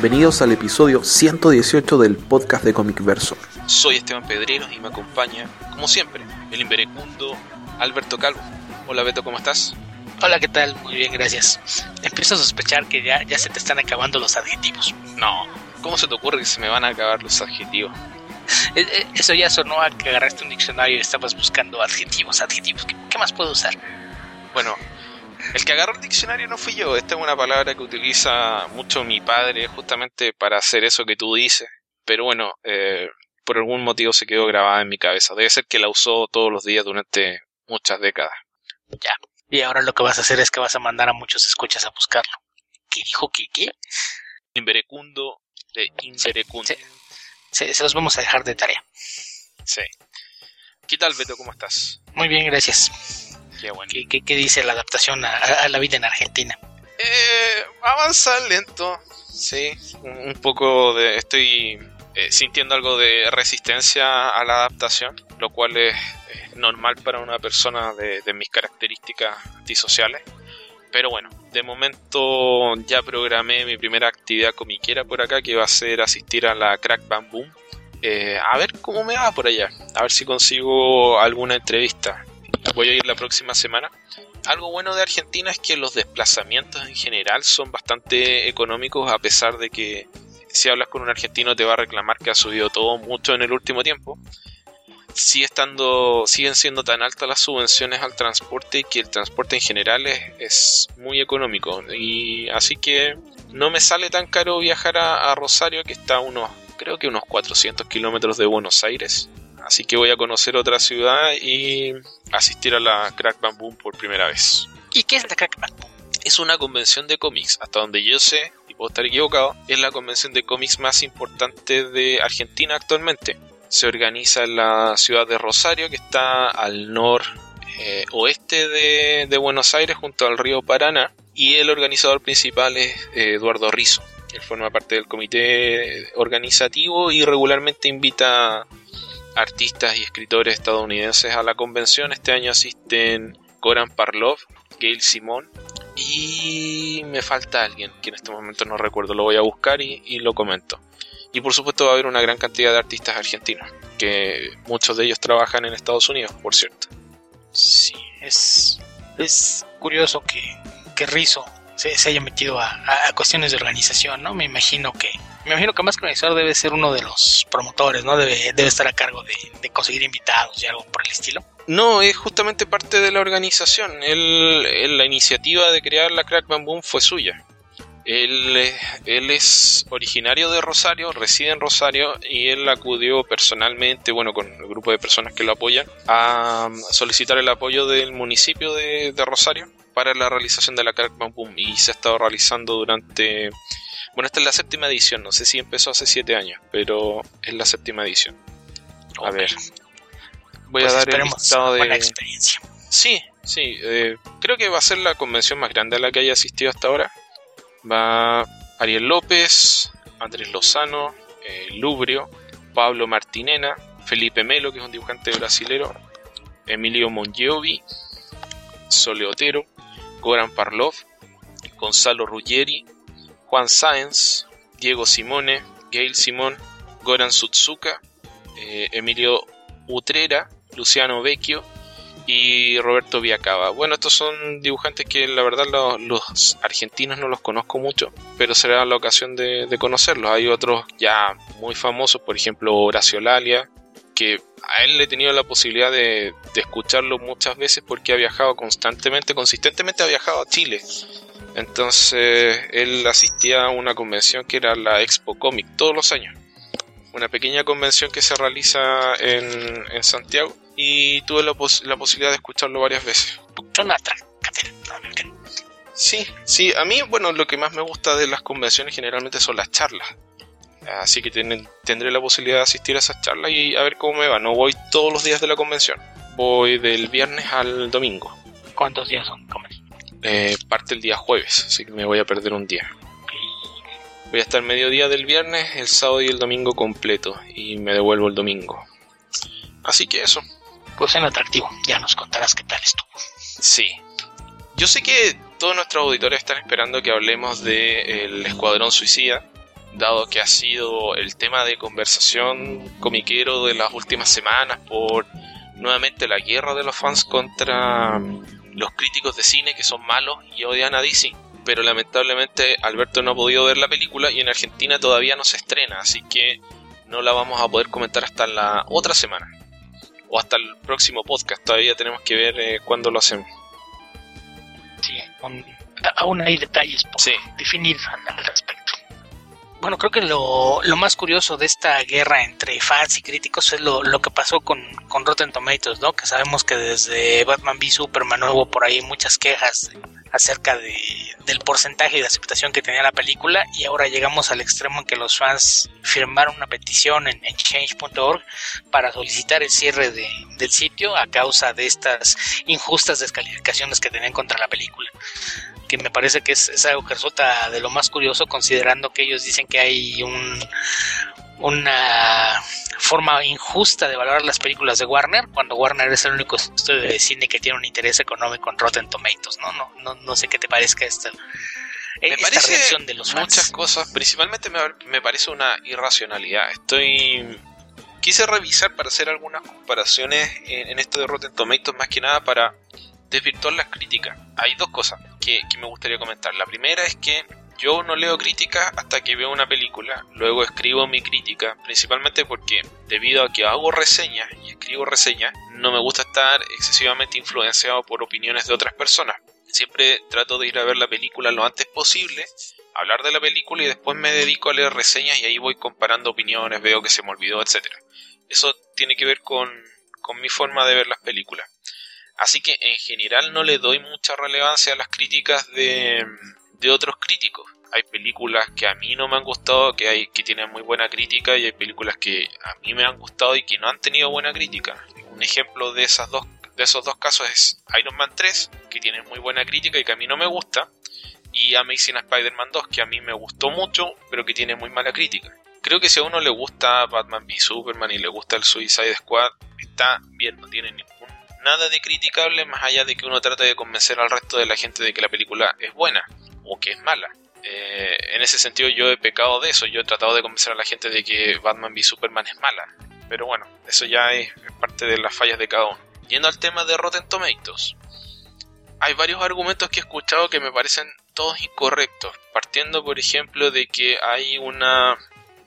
Bienvenidos al episodio 118 del podcast de Comic Verso. Soy Esteban Pedreros y me acompaña, como siempre, el inverecundo Alberto Calvo. Hola Beto, ¿cómo estás? Hola, ¿qué tal? Muy bien, gracias. Empiezo a sospechar que ya, ya se te están acabando los adjetivos. No, ¿cómo se te ocurre que se me van a acabar los adjetivos? Eh, eh, Eso ya sonó a que agarraste un diccionario y estabas buscando adjetivos, adjetivos. ¿Qué, qué más puedo usar? Bueno, el que agarró el diccionario no fui yo. Esta es una palabra que utiliza mucho mi padre justamente para hacer eso que tú dices. Pero bueno, eh, por algún motivo se quedó grabada en mi cabeza. Debe ser que la usó todos los días durante muchas décadas. Ya. Y ahora lo que vas a hacer es que vas a mandar a muchos escuchas a buscarlo. ¿Qué dijo que qué? Inverecundo de Inverecundo. Sí. Se los vamos a dejar de tarea. Sí. ¿Qué tal, Beto? ¿Cómo estás? Muy bien, gracias. Qué bueno. ¿Qué, qué, qué dice la adaptación a, a la vida en Argentina? Eh, avanza lento, sí. Un, un poco de. Estoy eh, sintiendo algo de resistencia a la adaptación, lo cual es, es normal para una persona de, de mis características antisociales. Pero bueno, de momento ya programé mi primera actividad comiquera por acá, que va a ser asistir a la Crack Bam Boom. Eh, a ver cómo me va por allá, a ver si consigo alguna entrevista. Voy a ir la próxima semana. Algo bueno de Argentina es que los desplazamientos en general son bastante económicos, a pesar de que si hablas con un argentino te va a reclamar que ha subido todo mucho en el último tiempo. Sigue estando, siguen siendo tan altas las subvenciones al transporte que el transporte en general es, es muy económico. Y así que no me sale tan caro viajar a, Rosario, que está a unos, creo que unos 400 kilómetros de Buenos Aires. Así que voy a conocer otra ciudad y asistir a la Crack Bam Boom por primera vez. ¿Y qué es la Crack Bam Boom? Es una convención de cómics, hasta donde yo sé, y puedo estar equivocado, es la convención de cómics más importante de Argentina actualmente. Se organiza en la ciudad de Rosario, que está al noroeste de, de Buenos Aires, junto al río Paraná, y el organizador principal es eh, Eduardo Rizzo. Él forma parte del comité organizativo y regularmente invita artistas y escritores estadounidenses a la convención. Este año asisten Goran Parlov, Gail Simón y me falta alguien que en este momento no recuerdo. Lo voy a buscar y, lo comento. Y por supuesto va a haber una gran cantidad de artistas argentinos, que muchos de ellos trabajan en Estados Unidos, por cierto. Sí, es, es curioso que, que Rizzo se, haya metido a, cuestiones de organización, ¿no? Me imagino que me imagino que más que organizador debe ser uno de los promotores, ¿no? Debe, debe estar a cargo de, conseguir invitados y algo por el estilo. No, es justamente parte de la organización. Él, la iniciativa de crear la Crack Bam Boom fue suya. Él, es originario de Rosario, reside en Rosario y él acudió personalmente, bueno, con el grupo de personas que lo apoyan, a solicitar el apoyo del municipio de Rosario para la realización de la Crack Bam Boom y se ha estado realizando durante bueno, esta es la séptima edición, no sé si empezó hace siete años, pero es la séptima edición. A okay. ver. Voy pues a dar el listado de. Buena experiencia. Sí, sí. Eh, creo que va a ser la convención más grande a la que haya asistido hasta ahora. Va Ariel López, Andrés Lozano, eh, Lubrio, Pablo Martinena, Felipe Melo, que es un dibujante brasilero, Emilio Mongiovi, Sole Otero, Goran Parlov, Gonzalo Ruggeri, Juan Sáenz, Diego Simone, Gail Simón, Goran Sutsuka, eh, Emilio Utrera, Luciano Vecchio y Roberto Viacaba. Bueno, estos son dibujantes que la verdad los, argentinos no los conozco mucho, pero será la ocasión de, de, conocerlos. Hay otros ya muy famosos, por ejemplo Horacio Lalia, que a él le he tenido la posibilidad de, de escucharlo muchas veces porque ha viajado constantemente, consistentemente ha viajado a Chile. Entonces él asistía a una convención que era la Expo Comic todos los años. Una pequeña convención que se realiza en, en Santiago y tuve la, pos la, posibilidad de escucharlo varias veces. Sí, sí, a mí, bueno, lo que más me gusta de las convenciones generalmente son las charlas. Así que ten, tendré la posibilidad de asistir a esas charlas y a ver cómo me va. No voy todos los días de la convención. Voy del viernes al domingo. ¿Cuántos días son? Eh, parte el día jueves, así que me voy a perder un día. Voy a estar mediodía del viernes, el sábado y el domingo completo y me devuelvo el domingo. Así que eso. Pues en atractivo, ya nos contarás qué tal estuvo. Sí. Yo sé que todos nuestros auditores están esperando que hablemos del de Escuadrón Suicida, dado que ha sido el tema de conversación comiquero de las últimas semanas por nuevamente la guerra de los fans contra los críticos de cine que son malos y odian a DC. Pero lamentablemente Alberto no ha podido ver la película y en Argentina todavía no se estrena, así que no la vamos a poder comentar hasta la otra semana. O hasta el próximo podcast, todavía tenemos que ver eh, cuándo lo hacemos. Sí, aún hay detalles por definir al respecto. Bueno, creo que lo, más curioso de esta guerra entre fans y críticos es lo, que pasó con, con, Rotten Tomatoes, ¿no? Que sabemos que desde Batman v Superman hubo por ahí muchas quejas acerca de, del porcentaje de aceptación que tenía la película y ahora llegamos al extremo en que los fans firmaron una petición en, change.org para solicitar el cierre de, del sitio a causa de estas injustas descalificaciones que tenían contra la película que me parece que es, algo que resulta de lo más curioso considerando que ellos dicen que hay un, una forma injusta de valorar las películas de Warner cuando Warner es el único estudio de cine que tiene un interés económico en Rotten Tomatoes, ¿no? No, no, no sé qué te parezca esta, me parece reacción de los muchas cosas, principalmente me, me parece una irracionalidad. Estoy quise revisar para hacer algunas comparaciones en, en, esto de Rotten Tomatoes más que nada para desvirtuar las críticas. Hay dos cosas que, me gustaría comentar. La primera es que yo no leo críticas hasta que veo una película, luego escribo mi crítica, principalmente porque debido a que hago reseñas y escribo reseñas, no me gusta estar excesivamente influenciado por opiniones de otras personas. Siempre trato de ir a ver la película lo antes posible, hablar de la película y después me dedico a leer reseñas y ahí voy comparando opiniones, veo que se me olvidó, etc. Eso tiene que ver con, con mi forma de ver las películas. Así que en general no le doy mucha relevancia a las críticas de, otros críticos. Hay películas que a mí no me han gustado, que tienen muy buena crítica y hay películas que a mí me han gustado y que no han tenido buena crítica. Un ejemplo de esos dos casos es Iron Man 3, que tiene muy buena crítica y que a mí no me gusta, y Amazing Spider-Man 2, que a mí me gustó mucho, pero que tiene muy mala crítica. Creo que si a uno le gusta Batman v Superman y le gusta el Suicide Squad, está bien, no tiene nada de criticable más allá de que uno trate de convencer al resto de la gente de que la película es buena o que es mala. Eh, en ese sentido yo he pecado de eso, yo he tratado de convencer a la gente de que Batman v Superman es mala. Pero bueno, eso ya es parte de las fallas de cada uno. Yendo al tema de Rotten Tomatoes. Hay varios argumentos que he escuchado que me parecen todos incorrectos. Partiendo, por ejemplo, de que hay una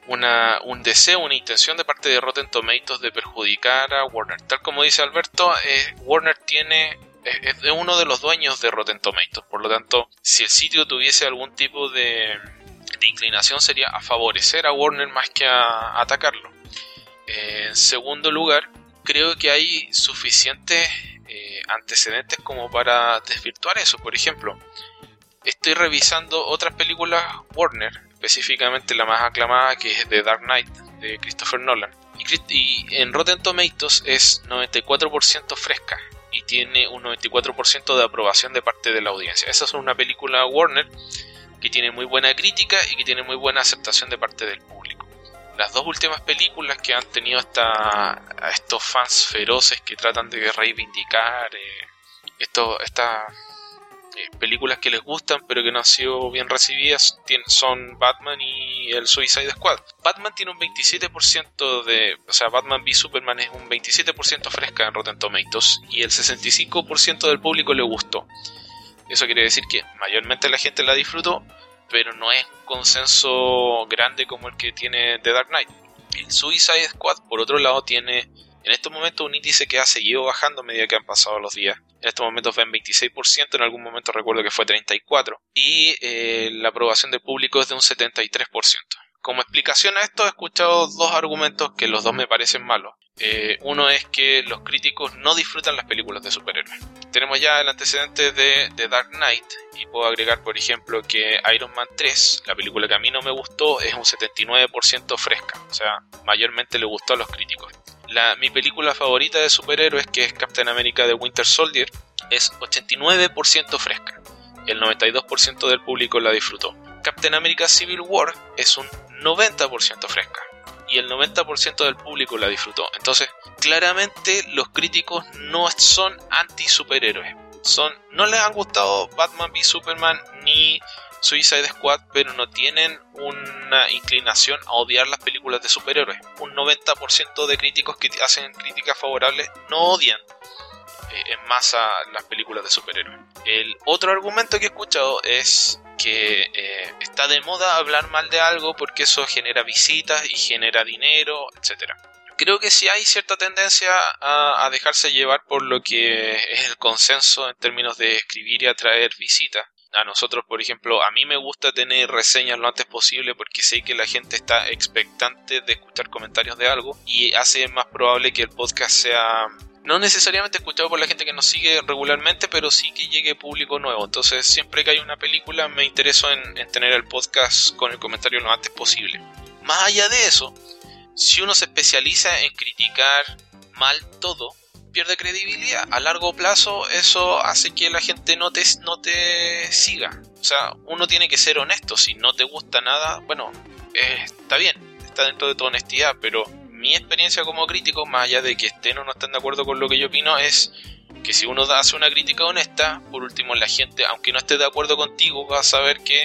una, un deseo, una intención de parte de Rotten Tomatoes de perjudicar a Warner. Tal como dice Alberto, eh, Warner tiene es, uno de los dueños de Rotten Tomatoes. Por lo tanto, si el sitio tuviese algún tipo de, inclinación sería a favorecer a Warner más que a, atacarlo. en segundo lugar, creo que hay suficientes eh, antecedentes como para desvirtuar eso. Por ejemplo, estoy revisando otras películas Warner específicamente la más aclamada que es The Dark Knight de Christopher Nolan. Y, en Rotten Tomatoes es 94% fresca y tiene un 94% de aprobación de parte de la audiencia. Esa es una película Warner que tiene muy buena crítica y que tiene muy buena aceptación de parte del público. Las dos últimas películas que han tenido hasta a estos fans feroces que tratan de reivindicar eh, esto, esta películas que les gustan pero que no han sido bien recibidas son Batman y el Suicide Squad. Batman tiene un 27% de... O sea, Batman v Superman es un 27% fresca en Rotten Tomatoes y el 65% del público le gustó. Eso quiere decir que mayormente la gente la disfrutó, pero no es un consenso grande como el que tiene The Dark Knight. El Suicide Squad, por otro lado, tiene en estos momentos un índice que ha seguido bajando a medida que han pasado los días. En estos momentos ven 26%, en algún momento recuerdo que fue 34%. Y eh, la aprobación del público es de un 73%. Como explicación a esto he escuchado dos argumentos que los dos me parecen malos. Eh, uno es que los críticos no disfrutan las películas de superhéroes. Tenemos ya el antecedente de, The Dark Knight y puedo agregar por ejemplo que Iron Man 3, la película que a mí no me gustó, es un 79% fresca. O sea, mayormente le gustó a los críticos mi película favorita de superhéroes, que es Captain America de Winter Soldier, es 89% fresca. El 92% del público la disfrutó. Captain America Civil War es un 90% fresca. Y el 90% del público la disfrutó. Entonces, claramente los críticos no son anti superhéroes. son no les han gustado Batman v Superman ni Suicide Squad, pero no tienen una inclinación a odiar las películas de superhéroes. Un 90% de críticos que hacen críticas favorables no odian eh, en masa las películas de superhéroes. El otro argumento que he escuchado es que eh, está de moda hablar mal de algo porque eso genera visitas y genera dinero, etc. Creo que sí hay cierta tendencia a dejarse llevar por lo que es el consenso en términos de escribir y atraer visitas a nosotros, por ejemplo, a mí me gusta tener reseñas lo antes posible porque sé que la gente está expectante de escuchar comentarios de algo y hace más probable que el podcast sea no necesariamente escuchado por la gente que nos sigue regularmente, pero sí que llegue público nuevo. Entonces, siempre que hay una película, me intereso en, en tener el podcast con el comentario lo antes posible. Más allá de eso, si uno se especializa en criticar mal todo, pierde credibilidad. A largo plazo eso hace que la gente no te, no te siga. O sea, uno tiene que ser honesto. Si no te gusta nada, bueno, eh, está bien, está dentro de tu honestidad, pero mi experiencia como crítico, más allá de que estén o no estén de acuerdo con lo que yo opino, es que si uno hace una crítica honesta, por último la gente, aunque no esté de acuerdo contigo, va a saber que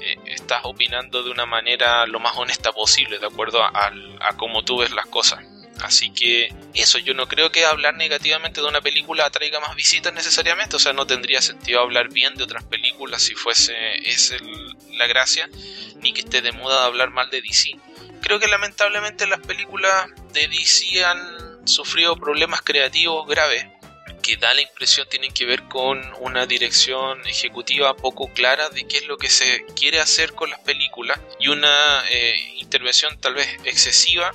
eh, estás opinando de una manera lo más honesta posible, de acuerdo a, a cómo tú ves las cosas. Así que eso, yo no creo que hablar negativamente de una película atraiga más visitas necesariamente, o sea, no tendría sentido hablar bien de otras películas si fuese esa la gracia, ni que esté de moda hablar mal de DC. Creo que lamentablemente las películas de DC han sufrido problemas creativos graves que da la impresión tienen que ver con una dirección ejecutiva poco clara de qué es lo que se quiere hacer con las películas y una eh, intervención tal vez excesiva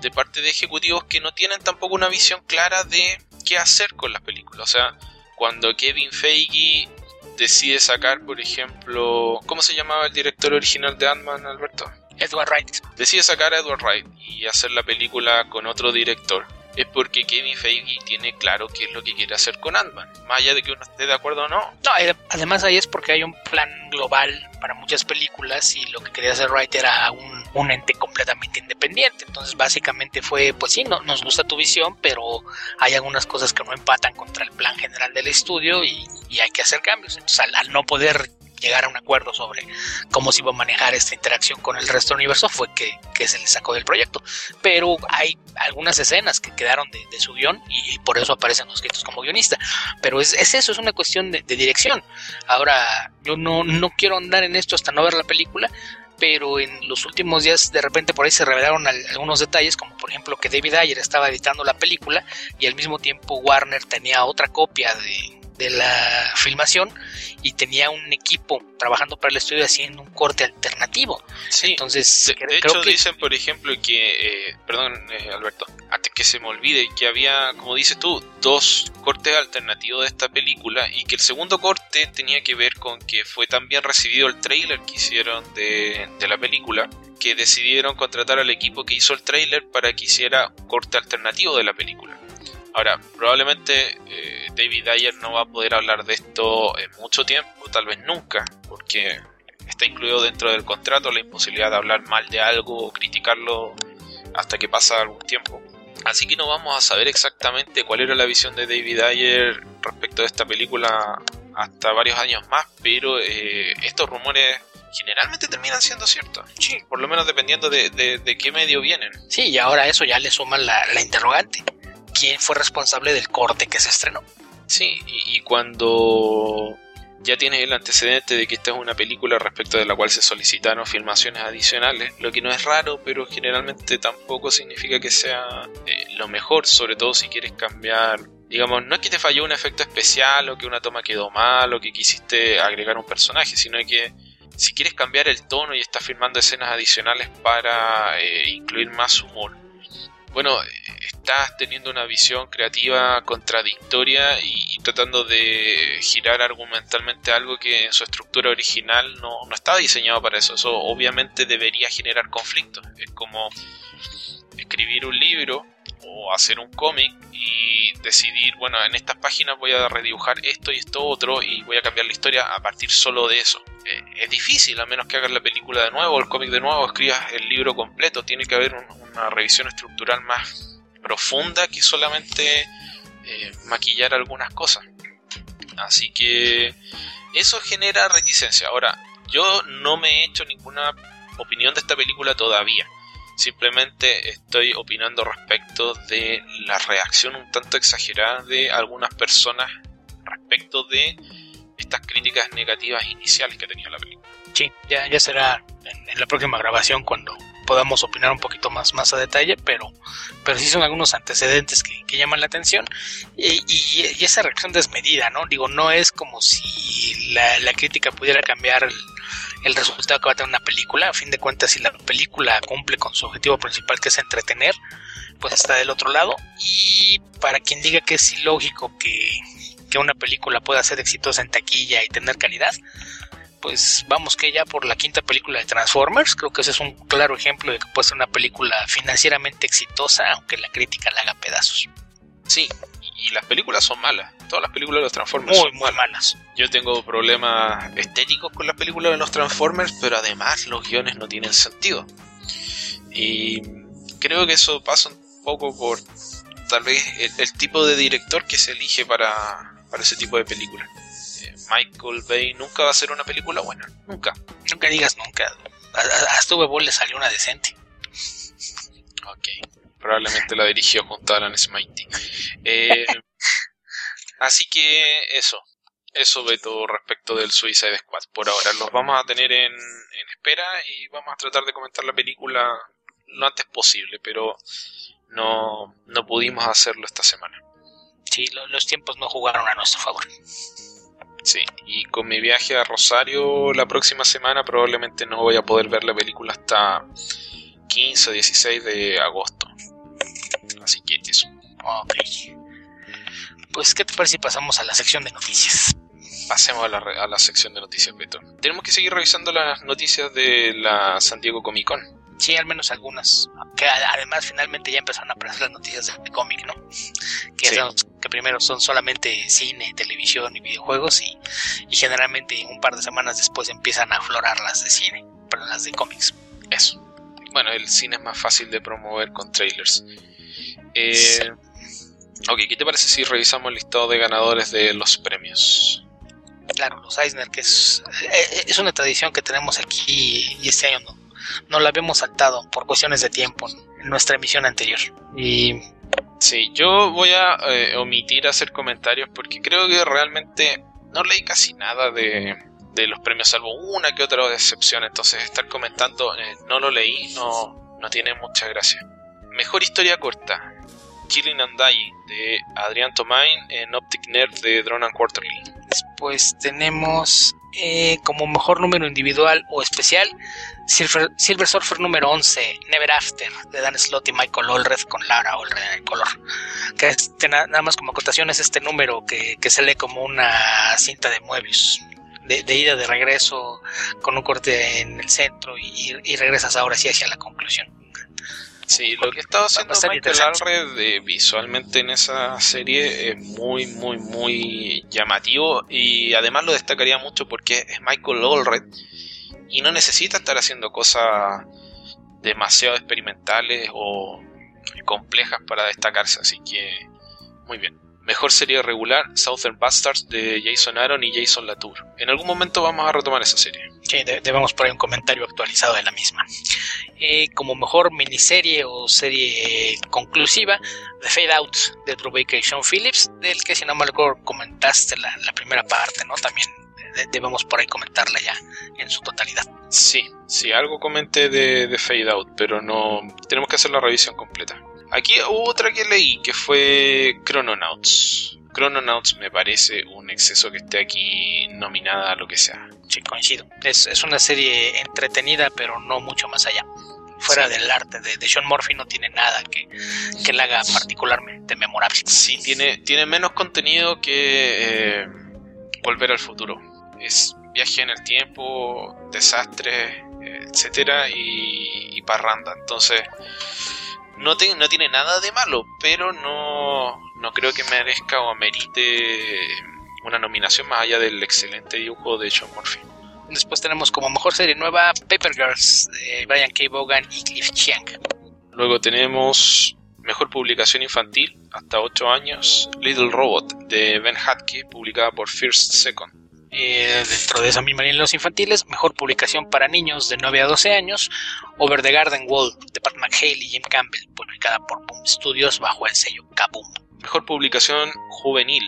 de parte de ejecutivos que no tienen tampoco una visión clara de qué hacer con las películas. O sea, cuando Kevin Feige decide sacar, por ejemplo, ¿cómo se llamaba el director original de Ant-Man, Alberto? Edward Wright. Decide sacar a Edward Wright y hacer la película con otro director. Es porque Kevin Feige tiene claro qué es lo que quiere hacer con Ant-Man. Más allá de que uno esté de acuerdo o no. No, además ahí es porque hay un plan global para muchas películas y lo que quería hacer Wright era un, un ente completamente independiente. Entonces básicamente fue, pues sí, no, nos gusta tu visión, pero hay algunas cosas que no empatan contra el plan general del estudio y, y hay que hacer cambios. Entonces al, al no poder llegar a un acuerdo sobre cómo se iba a manejar esta interacción con el resto del universo fue que, se le sacó del proyecto. Pero hay algunas escenas que quedaron de, su guion y, y, por eso aparecen los créditos como guionista. Pero es, es eso, es una cuestión de, de, dirección. Ahora, yo no, no quiero andar en esto hasta no ver la película. Pero en los últimos días de repente por ahí se revelaron algunos detalles, como por ejemplo que David Ayer estaba editando la película y al mismo tiempo Warner tenía otra copia de, de la filmación y tenía un equipo trabajando para el estudio haciendo un corte alternativo. Sí, entonces de, creo, de hecho que... dicen, por ejemplo, que, eh, perdón, eh, Alberto, antes que se me olvide, que había, como dices tú, dos cortes alternativos de esta película y que el segundo corte tenía que ver con que fue tan bien recibido el trailer que hicieron de, de la película que decidieron contratar al equipo que hizo el trailer para que hiciera un corte alternativo de la película. Ahora, probablemente eh, David Ayer no va a poder hablar de esto en mucho tiempo, tal vez nunca, porque está incluido dentro del contrato la imposibilidad de hablar mal de algo o criticarlo hasta que pasa algún tiempo. Así que no vamos a saber exactamente cuál era la visión de David Ayer respecto a esta película hasta varios años más, pero eh, estos rumores generalmente terminan siendo ciertos. Sí. Por lo menos dependiendo de, de, de, qué medio vienen. Sí, y ahora eso ya le suman la, la interrogante quién fue responsable del corte que se estrenó. Sí, y, cuando ya tienes el antecedente de que esta es una película respecto de la cual se solicitaron filmaciones adicionales, lo que no es raro, pero generalmente tampoco significa que sea eh, lo mejor, sobre todo si quieres cambiar. Digamos, no es que te falló un efecto especial o que una toma quedó mal o que quisiste agregar un personaje, sino que si quieres cambiar el tono y estás filmando escenas adicionales para eh, incluir más humor, bueno, estás teniendo una visión creativa contradictoria y, tratando de girar argumentalmente algo que en su estructura original no, no estaba diseñado para eso. Eso obviamente debería generar conflictos. Es como escribir un libro o hacer un cómic y decidir, bueno, en estas páginas voy a redibujar esto y esto otro y voy a cambiar la historia a partir solo de eso. Eh, es difícil, a menos que hagas la película de nuevo, el cómic de nuevo, escribas el libro completo, tiene que haber un, una revisión estructural más profunda que solamente eh, maquillar algunas cosas. Así que eso genera reticencia. Ahora, yo no me he hecho ninguna opinión de esta película todavía. Simplemente estoy opinando respecto de la reacción un tanto exagerada de algunas personas respecto de estas críticas negativas iniciales que tenía la película. Sí, ya, ya será en, la próxima grabación cuando podamos opinar un poquito más, más a detalle, pero, pero sí son algunos antecedentes que, llaman la atención y, esa reacción desmedida, ¿no? Digo, no es como si la, la crítica pudiera cambiar el, el resultado que va a tener una película. A fin de cuentas, si la película cumple con su objetivo principal, que es entretener, pues está del otro lado. Y para quien diga que es ilógico que, que una película pueda ser exitosa en taquilla y tener calidad, pues vamos que ya por la quinta película de Transformers, creo que ese es un claro ejemplo de que puede ser una película financieramente exitosa, aunque la crítica la haga pedazos. Sí, y las películas son malas. Todas las películas de los Transformers son muy malas. Yo tengo problemas estéticos con las películas de los Transformers, pero además los guiones no tienen sentido. Y creo que eso pasa un poco por tal vez el, tipo de director que se elige para, para ese tipo de películas. Eh, Michael Bay nunca va a hacer una película buena, nunca. Nunca digas nunca. A, a, Stuve le salió una decente. Ok, probablemente la dirigió junto a Alan Smitey. Eh, así que eso, eso ve todo respecto del Suicide Squad. Por ahora los vamos a tener en, espera y vamos a tratar de comentar la película lo antes posible, pero no, no pudimos hacerlo esta semana. Sí, los tiempos no jugaron a nuestro favor. Sí, y con mi viaje a Rosario la próxima semana probablemente no voy a poder ver la película hasta 15 o 16 de agosto. Así que eso. Ok. Pues, ¿qué te parece si pasamos a la sección de noticias? Pasemos a la, a la sección de noticias, Beto. Tenemos que seguir revisando las noticias de la San Diego Comic Con. Sí, al menos algunas. Que además finalmente ya empezaron a aparecer las noticias de cómic, ¿no? Que, que primero son solamente cine, televisión y videojuegos y, y, generalmente un par de semanas después empiezan a aflorar las de cine, pero las de cómics. Eso. Bueno, el cine es más fácil de promover con trailers. Eh, Ok, ¿qué te parece si revisamos el listado de ganadores de los premios? Claro, los Eisner, que es, eh, es una tradición que tenemos aquí y este año no, no la habíamos saltado por cuestiones de tiempo en nuestra emisión anterior. Y Sí, yo voy a eh, omitir hacer comentarios porque creo que realmente no leí casi nada de, de los premios, salvo una que otra excepción. Entonces, estar comentando, eh, no lo leí, no, no tiene mucha gracia. Mejor historia corta. Killing and Dying de Adrián Tomain en Optic Nerd de Drone and Quarterly. Después tenemos eh, como mejor número individual o especial Silver, Surfer número 11, Never After de Dan Slott y Michael Allred con Laura Allred en el color. Que este, nada más como acotación es este número que, que se lee como una cinta de. De, de, ida de regreso con un corte en el centro y, y regresas ahora sí hacia la conclusión. Sí, lo que estaba haciendo Michael Alred eh, visualmente en esa serie es muy, muy, muy llamativo y además lo destacaría mucho porque es Michael Allred y no necesita estar haciendo cosas demasiado experimentales o complejas para destacarse, así que muy bien. Mejor serie regular, Southern Bastards de Jason Aaron y Jason Latour. En algún momento vamos a retomar esa serie. Sí, debemos poner un comentario actualizado de la misma. Eh, como mejor miniserie o serie conclusiva, The Fade Out de Drew Baker y Sean Phillips, del que si no me acuerdo comentaste la, la primera parte, ¿no? También debemos por ahí comentarla ya en su totalidad. Sí, sí, algo comenté de, de Fade Out, pero no tenemos que hacer la revisión completa. Aquí hubo otra que leí que fue Chrononauts. Chrononauts me parece un exceso que esté aquí nominada a lo que sea. Sí, coincido. Es, es una serie entretenida, pero no mucho más allá. Fuera del arte de, de, Sean Murphy no tiene nada que, que la haga particularmente memorable. Sí, tiene, tiene menos contenido que eh, Volver al Futuro. Es viaje en el tiempo, desastres, etcétera, y, y parranda. Entonces no, no tiene nada de malo, pero no, no creo que merezca o amerite una nominación más allá del excelente dibujo de John Murphy. Después tenemos como mejor serie nueva Paper Girls de Brian K. Vaughan y Cliff Chiang. Luego tenemos mejor publicación infantil hasta 8 años Little Robot de Ben Hatke, publicada por First Second. Eh, dentro de esa misma línea los infantiles, mejor publicación para niños de 9 a 12 años, Over the Garden Wall de Pat McHale y Jim Campbell, publicada por Boom Studios bajo el sello Kaboom. Mejor publicación juvenil,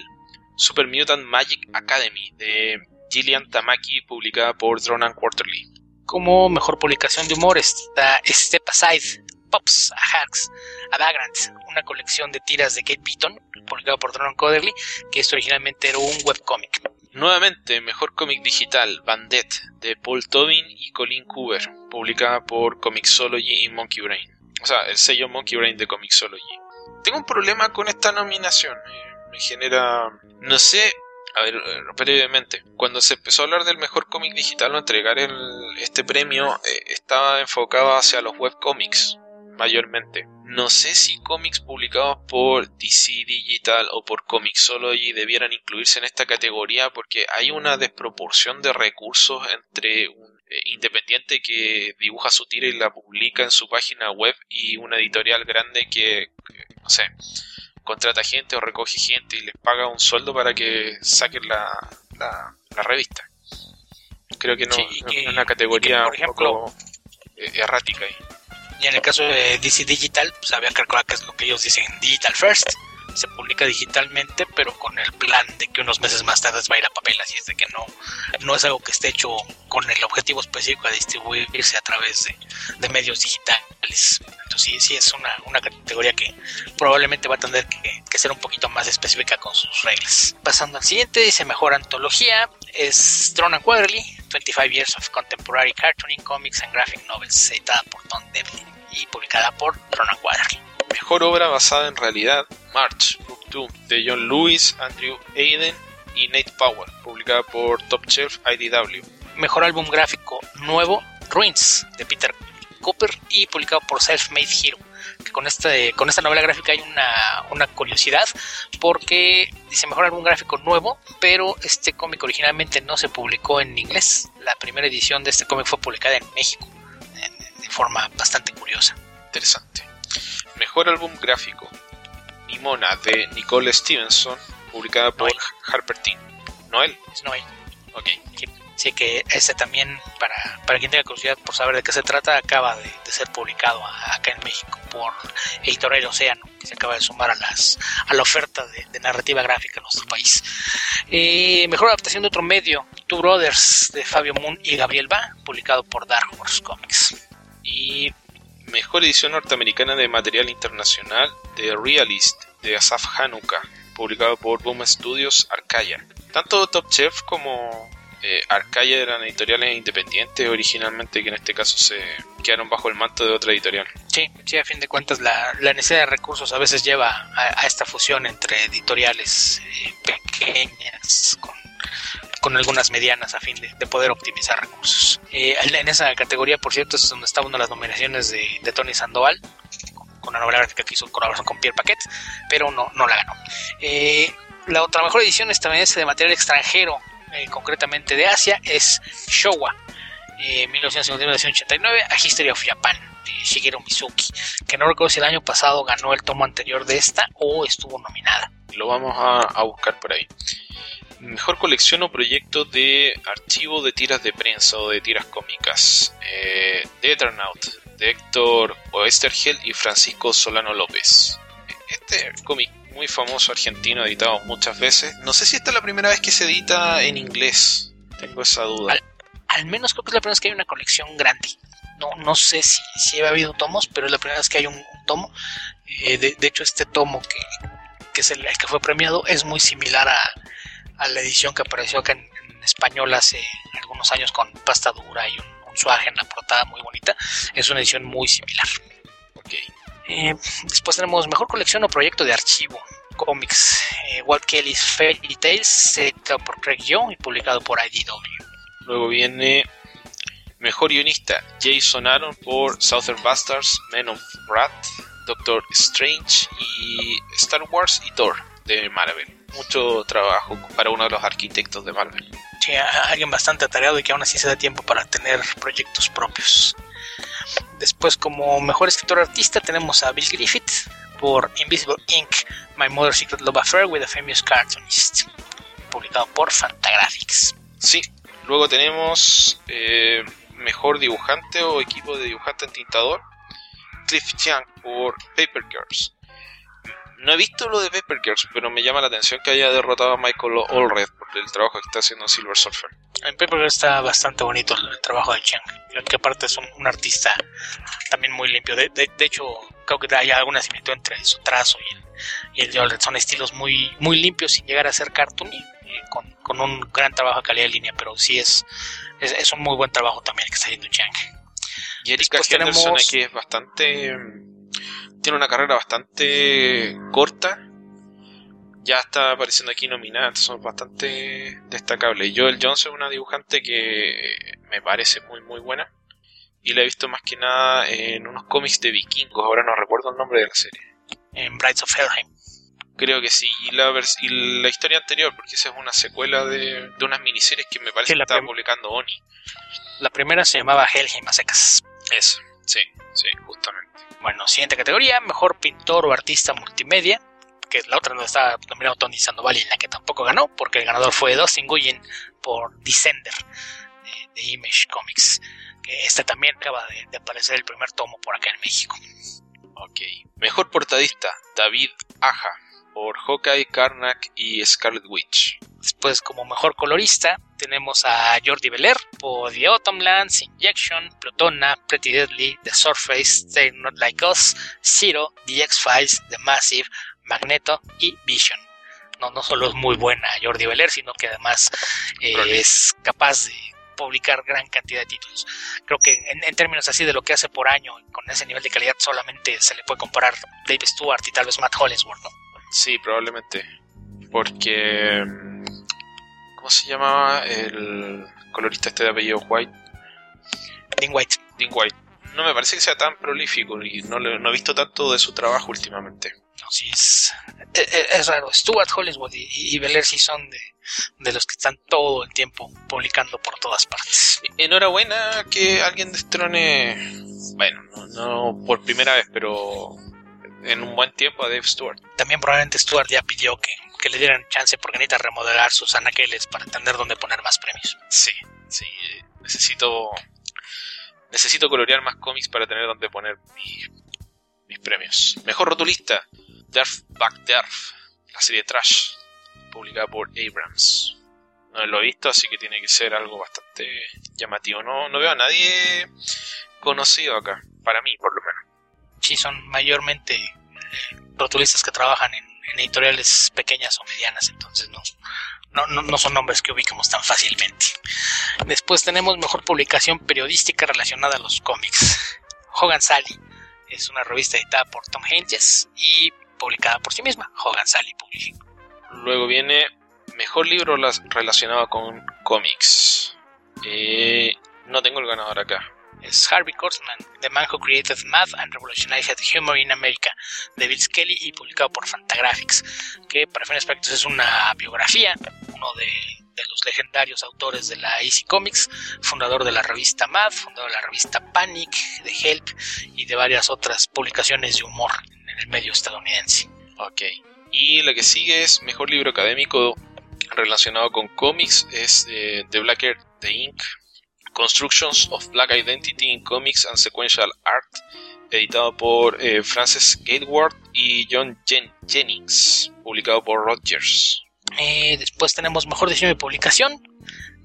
Super Mutant Magic Academy de Gillian Tamaki, publicada por Drone and Quarterly. Como mejor publicación de humor está Step Aside, Pops, a Hacks, a Vagrant, una colección de tiras de Kate Beaton, publicado por Drone and Quarterly, que esto originalmente era un webcomic. Nuevamente, mejor cómic digital, Bandit, de Paul Tobin y Colin Cooper, publicada por Comixology y Monkey Brain. O sea, el sello Monkey Brain de Comixology. Tengo un problema con esta nominación. eh, me genera... No sé... A ver, eh, brevemente. Cuando se empezó a hablar del mejor cómic digital o entregar el- este premio, eh, estaba enfocado hacia los webcomics, mayormente. No sé si cómics publicados por DC Digital o por Comixology debieran incluirse en esta categoría porque hay una desproporción de recursos entre un eh, independiente que dibuja su tira y la publica en su página web y una editorial grande que, no sé, contrata gente o recoge gente y les paga un sueldo para que saquen la, la, la revista. Creo que no, Sí, y no- que- es una categoría que, por un ejemplo, poco eh, errática ahí. Y en el caso de DC Digital, pues había que calcular que es lo que ellos dicen Digital First. Se publica digitalmente, pero con el plan de que unos meses más tarde va a ir a papel, así es de que no, no es algo que esté hecho con el objetivo específico de distribuirse a través de, de medios digitales. Entonces sí, sí es una, una categoría que probablemente va a tener que, que ser un poquito más específica con sus reglas. Pasando al siguiente, dice mejor antología, es Drone and Quarterly, 25 Years of Contemporary Cartooning, Comics and Graphic Novels, editada por Tom Devlin y publicada por Drone and Quarterly. Mejor obra basada en realidad, March, Book 2, de John Lewis, Andrew Aiden y Nate Powell, publicada por Top Shelf IDW. Mejor álbum gráfico nuevo, Ruins, de Peter Cooper y publicado por Self Made Hero. Con, este, con esta novela gráfica hay una, una curiosidad porque dice mejor álbum gráfico nuevo, pero este cómic originalmente no se publicó en inglés. La primera edición de este cómic fue publicada en México de forma bastante curiosa. Interesante. Mejor álbum gráfico, Nimona, de Nicole Stevenson, publicada por. Harper Teen. Noel, Es Noel. ok. Sí, que este también, para, para quien tenga curiosidad por saber de qué se trata, acaba de, ser publicado acá en México por Editorial Océano, que se acaba de sumar a las a la oferta de, de narrativa gráfica en nuestro país. Eh, mejor adaptación de otro medio, Two Brothers, de Fabio Moon y Gabriel Ba, publicado por Dark Horse Comics. Y mejor edición norteamericana de material internacional, The Realist, de Asaf Hanuka, publicado por Boom Studios Arcaya. Tanto Top Chef como eh, Arcaya eran editoriales independientes originalmente, que en este caso se quedaron bajo el manto de otra editorial. Sí, sí, a fin de cuentas la, la necesidad de recursos a veces lleva a, a esta fusión entre editoriales eh, pequeñas con, con algunas medianas a fin de, de poder optimizar recursos. Eh, en esa categoría, por cierto, es donde estaba una de las nominaciones de, de Tony Sandoval, con, la novela gráfica que hizo en colaboración con Pierre Paquet, pero no, no la ganó. Eh, la otra mejor edición estadounidense de material extranjero, eh, concretamente de Asia, es Showa, eh, 1959 A History of Japan de Shigeru Mizuki, que no recuerdo si el año pasado ganó el tomo anterior de esta o estuvo nominada. Lo vamos a, buscar por ahí. Mejor colección o proyecto de archivo de tiras de prensa o de tiras cómicas. Eh, The Eternaut, de Héctor Oestergel y Francisco Solano López. Este cómic muy famoso argentino, editado muchas veces. No sé si esta es la primera vez que se edita en inglés. Tengo esa duda. Al- menos creo que es la primera vez que hay una colección grande. No, no sé si, si ha habido tomos, pero es la primera vez que hay un, tomo. Eh, de, hecho, este tomo que, que es el, que fue premiado es muy similar a, a la edición que apareció acá en, español hace algunos años con pasta dura y un, un suaje en la portada muy bonita. Es una edición muy similar. Ok. Eh, después tenemos mejor colección o proyecto de archivo. Cómics. Eh, Walt Kelly's Fairy Tales, editado por Craig Young y publicado por IDW. Luego viene Mejor guionista Jason Aaron por Southern Bastards, Men of Wrath, Doctor Strange y Star Wars y Thor de Marvel. Mucho trabajo para uno de los arquitectos de Marvel. Sí, alguien bastante atareado y que aún así se da tiempo para tener proyectos propios. Después, como mejor escritor artista, tenemos a Bill Griffith por Invisible Ink, My Mother's Secret Love Affair with a Famous Cartoonist, publicado por Fantagraphics. Sí, luego tenemos eh, Mejor Dibujante o Equipo de Dibujante en Tintador, Cliff Chang por Paper Girls. No he visto lo de Paper Girls, pero me llama la atención que haya derrotado a Michael Allred por el trabajo que está haciendo Silver Surfer. En Paper Girls está bastante bonito el, trabajo de Chang, que aparte es un, artista también muy limpio. De, hecho, creo que hay alguna similitud entre su trazo y el, y el Son estilos muy, muy limpios sin llegar a ser cartoony, eh, con, con, un gran trabajo de calidad de línea, pero sí es, es, un muy buen trabajo también el que está haciendo Chang. Y Erika Henderson aquí es bastante tiene una carrera bastante corta. Ya está apareciendo aquí nominada, son bastante destacables. Joel Jones es una dibujante que me parece muy muy buena. Y la he visto más que nada en unos cómics de vikingos, ahora no recuerdo el nombre de la serie. En Brides of Helheim. Creo que sí. Y la, y la historia anterior, porque esa es una secuela de, de unas miniseries que me parece que estaba publicando Oni. La primera se llamaba Helheim a secas. Eso, sí, sí, justamente. Bueno, siguiente categoría, mejor pintor o artista multimedia, que la otra no estaba nominado Tony Sandoval y en la que tampoco ganó, porque el ganador fue Dustin Nguyen por Descender de, Image Comics, que este también acaba de, aparecer el primer tomo por acá en México. Ok. Mejor portadista, David Aja, por Hawkeye, Karnak y Scarlet Witch. Después, como mejor colorista, tenemos a Jordi Beler por The Autumnlands, Injection, Plutona, Pretty Deadly, The Surface, Stay Not Like Us, Zero, The X-Files, The Massive, Magneto y Vision. No, no solo es muy buena Jordi Beler, sino que además eh, es capaz de publicar gran cantidad de títulos. Creo que en, términos así de lo que hace por año, con ese nivel de calidad, solamente se le puede comparar Dave Stewart y tal vez Matt Hollingsworth, ¿no? Sí, probablemente. Porque. ¿Cómo se llamaba el colorista este de apellido White? Dean White. Dean White. No me parece que sea tan prolífico y no, no he visto tanto de su trabajo últimamente. No, sí, es, es, raro. Stuart Hollywood y, y Beller sí son de, de los que están todo el tiempo publicando por todas partes. Enhorabuena que alguien destrone, bueno, no por primera vez, pero en un buen tiempo a Dave Stewart. También probablemente Stewart ya pidió que, le dieran chance porque necesita remodelar sus anaqueles para entender dónde poner más premios. Sí, sí, necesito necesito colorear más cómics para tener donde poner mis premios. Mejor rotulista, Derf Back Derf, la serie Trash, publicada por Abrams. No lo he visto, así que tiene que ser algo bastante llamativo. No, no veo a nadie conocido acá, para mí por lo menos sí son mayormente rotulistas que trabajan en, editoriales pequeñas o medianas, entonces no, no, no, son nombres que ubiquemos tan fácilmente. Después tenemos mejor publicación periodística relacionada a los cómics. Hogan Sally es una revista editada por Tom Hedges y publicada por sí misma, Hogan Sally Publishing. Luego viene mejor libro relacionado con cómics. Eh, no tengo el ganador acá es Harvey Kurtzman, The Man Who Created Math and Revolutionized Humor in America, de Bill Skelly y publicado por Fantagraphics, que para fines prácticos es una biografía, uno de, los legendarios autores de la Easy Comics, fundador de la revista Math, fundador de la revista Panic, de Help y de varias otras publicaciones de humor en el medio estadounidense. Ok. Y la que sigue es Mejor Libro Académico relacionado con cómics, es eh, The Black Earth, The Ink, Constructions of Black Identity in Comics and Sequential Art, editado por eh, Francis Gateward y John Jennings, publicado por Rogers. Eh, después tenemos Mejor Diseño de Publicación,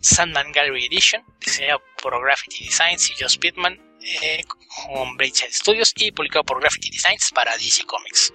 Sandman Gallery Edition, diseñado por Graffiti Designs y Josh Pittman, eh, con Breacher Studios y publicado por Graffiti Designs para DC Comics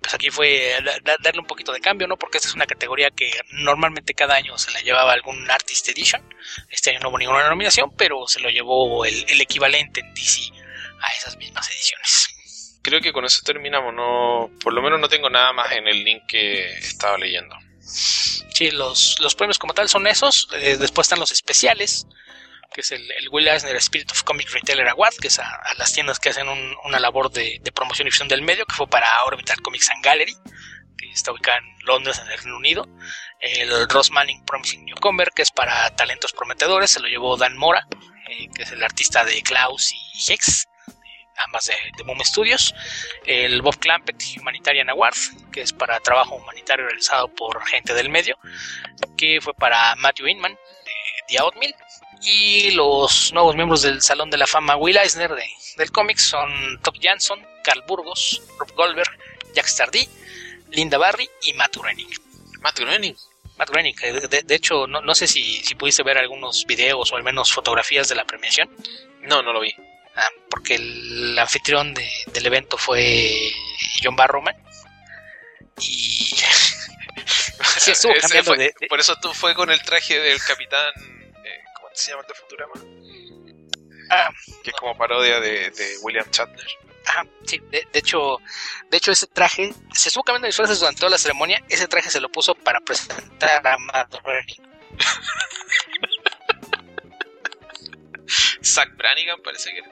pues aquí fue darle un poquito de cambio, ¿no? Porque esta es una categoría que normalmente cada año se la llevaba algún Artist Edition. Este año no hubo ninguna nominación, pero se lo llevó el, equivalente en DC a esas mismas ediciones. Creo que con eso terminamos, no, por lo menos no tengo nada más en el link que estaba leyendo. Sí, los, los premios como tal son esos. Eh, después están los especiales que es el, Will Eisner Spirit of Comic Retailer Award, que es a, las tiendas que hacen una labor de, promoción y difusión del medio, que fue para Orbital Comics and Gallery, que está ubicada en Londres, en el Reino Unido. El Ross Manning Promising Newcomer, que es para talentos prometedores, se lo llevó Dan Mora, eh, que es el artista de Klaus y Hex, ambas de, de Boom Studios. El Bob Clampett Humanitarian Award, que es para trabajo humanitario realizado por gente del medio, que fue para Matthew Inman de The Outmill. Y los nuevos miembros del Salón de la Fama Will Eisner de, del cómic son Top Jansson, Carl Burgos, Rob Goldberg, Jack Stardee, Linda Barry y Matt Groening. Matt Groening. Matt Groening, de, de- hecho, no, no sé si, si pudiste ver algunos videos o al menos fotografías de la premiación, No, no lo vi. ah, porque el anfitrión de- del evento fue John Barrowman. Y. sí, estuvo cambiando fue- de- Por eso tú fue con el traje del capitán. ¿Cómo se llama el de Futurama? ah, Que es como parodia de, de William Shatner. Ajá, sí, de, de hecho, de hecho ese traje se estuvo cambiando de disfraces durante toda la ceremonia. Ese traje se lo puso para presentar a Matt Groening. Zack Brannigan parece que era.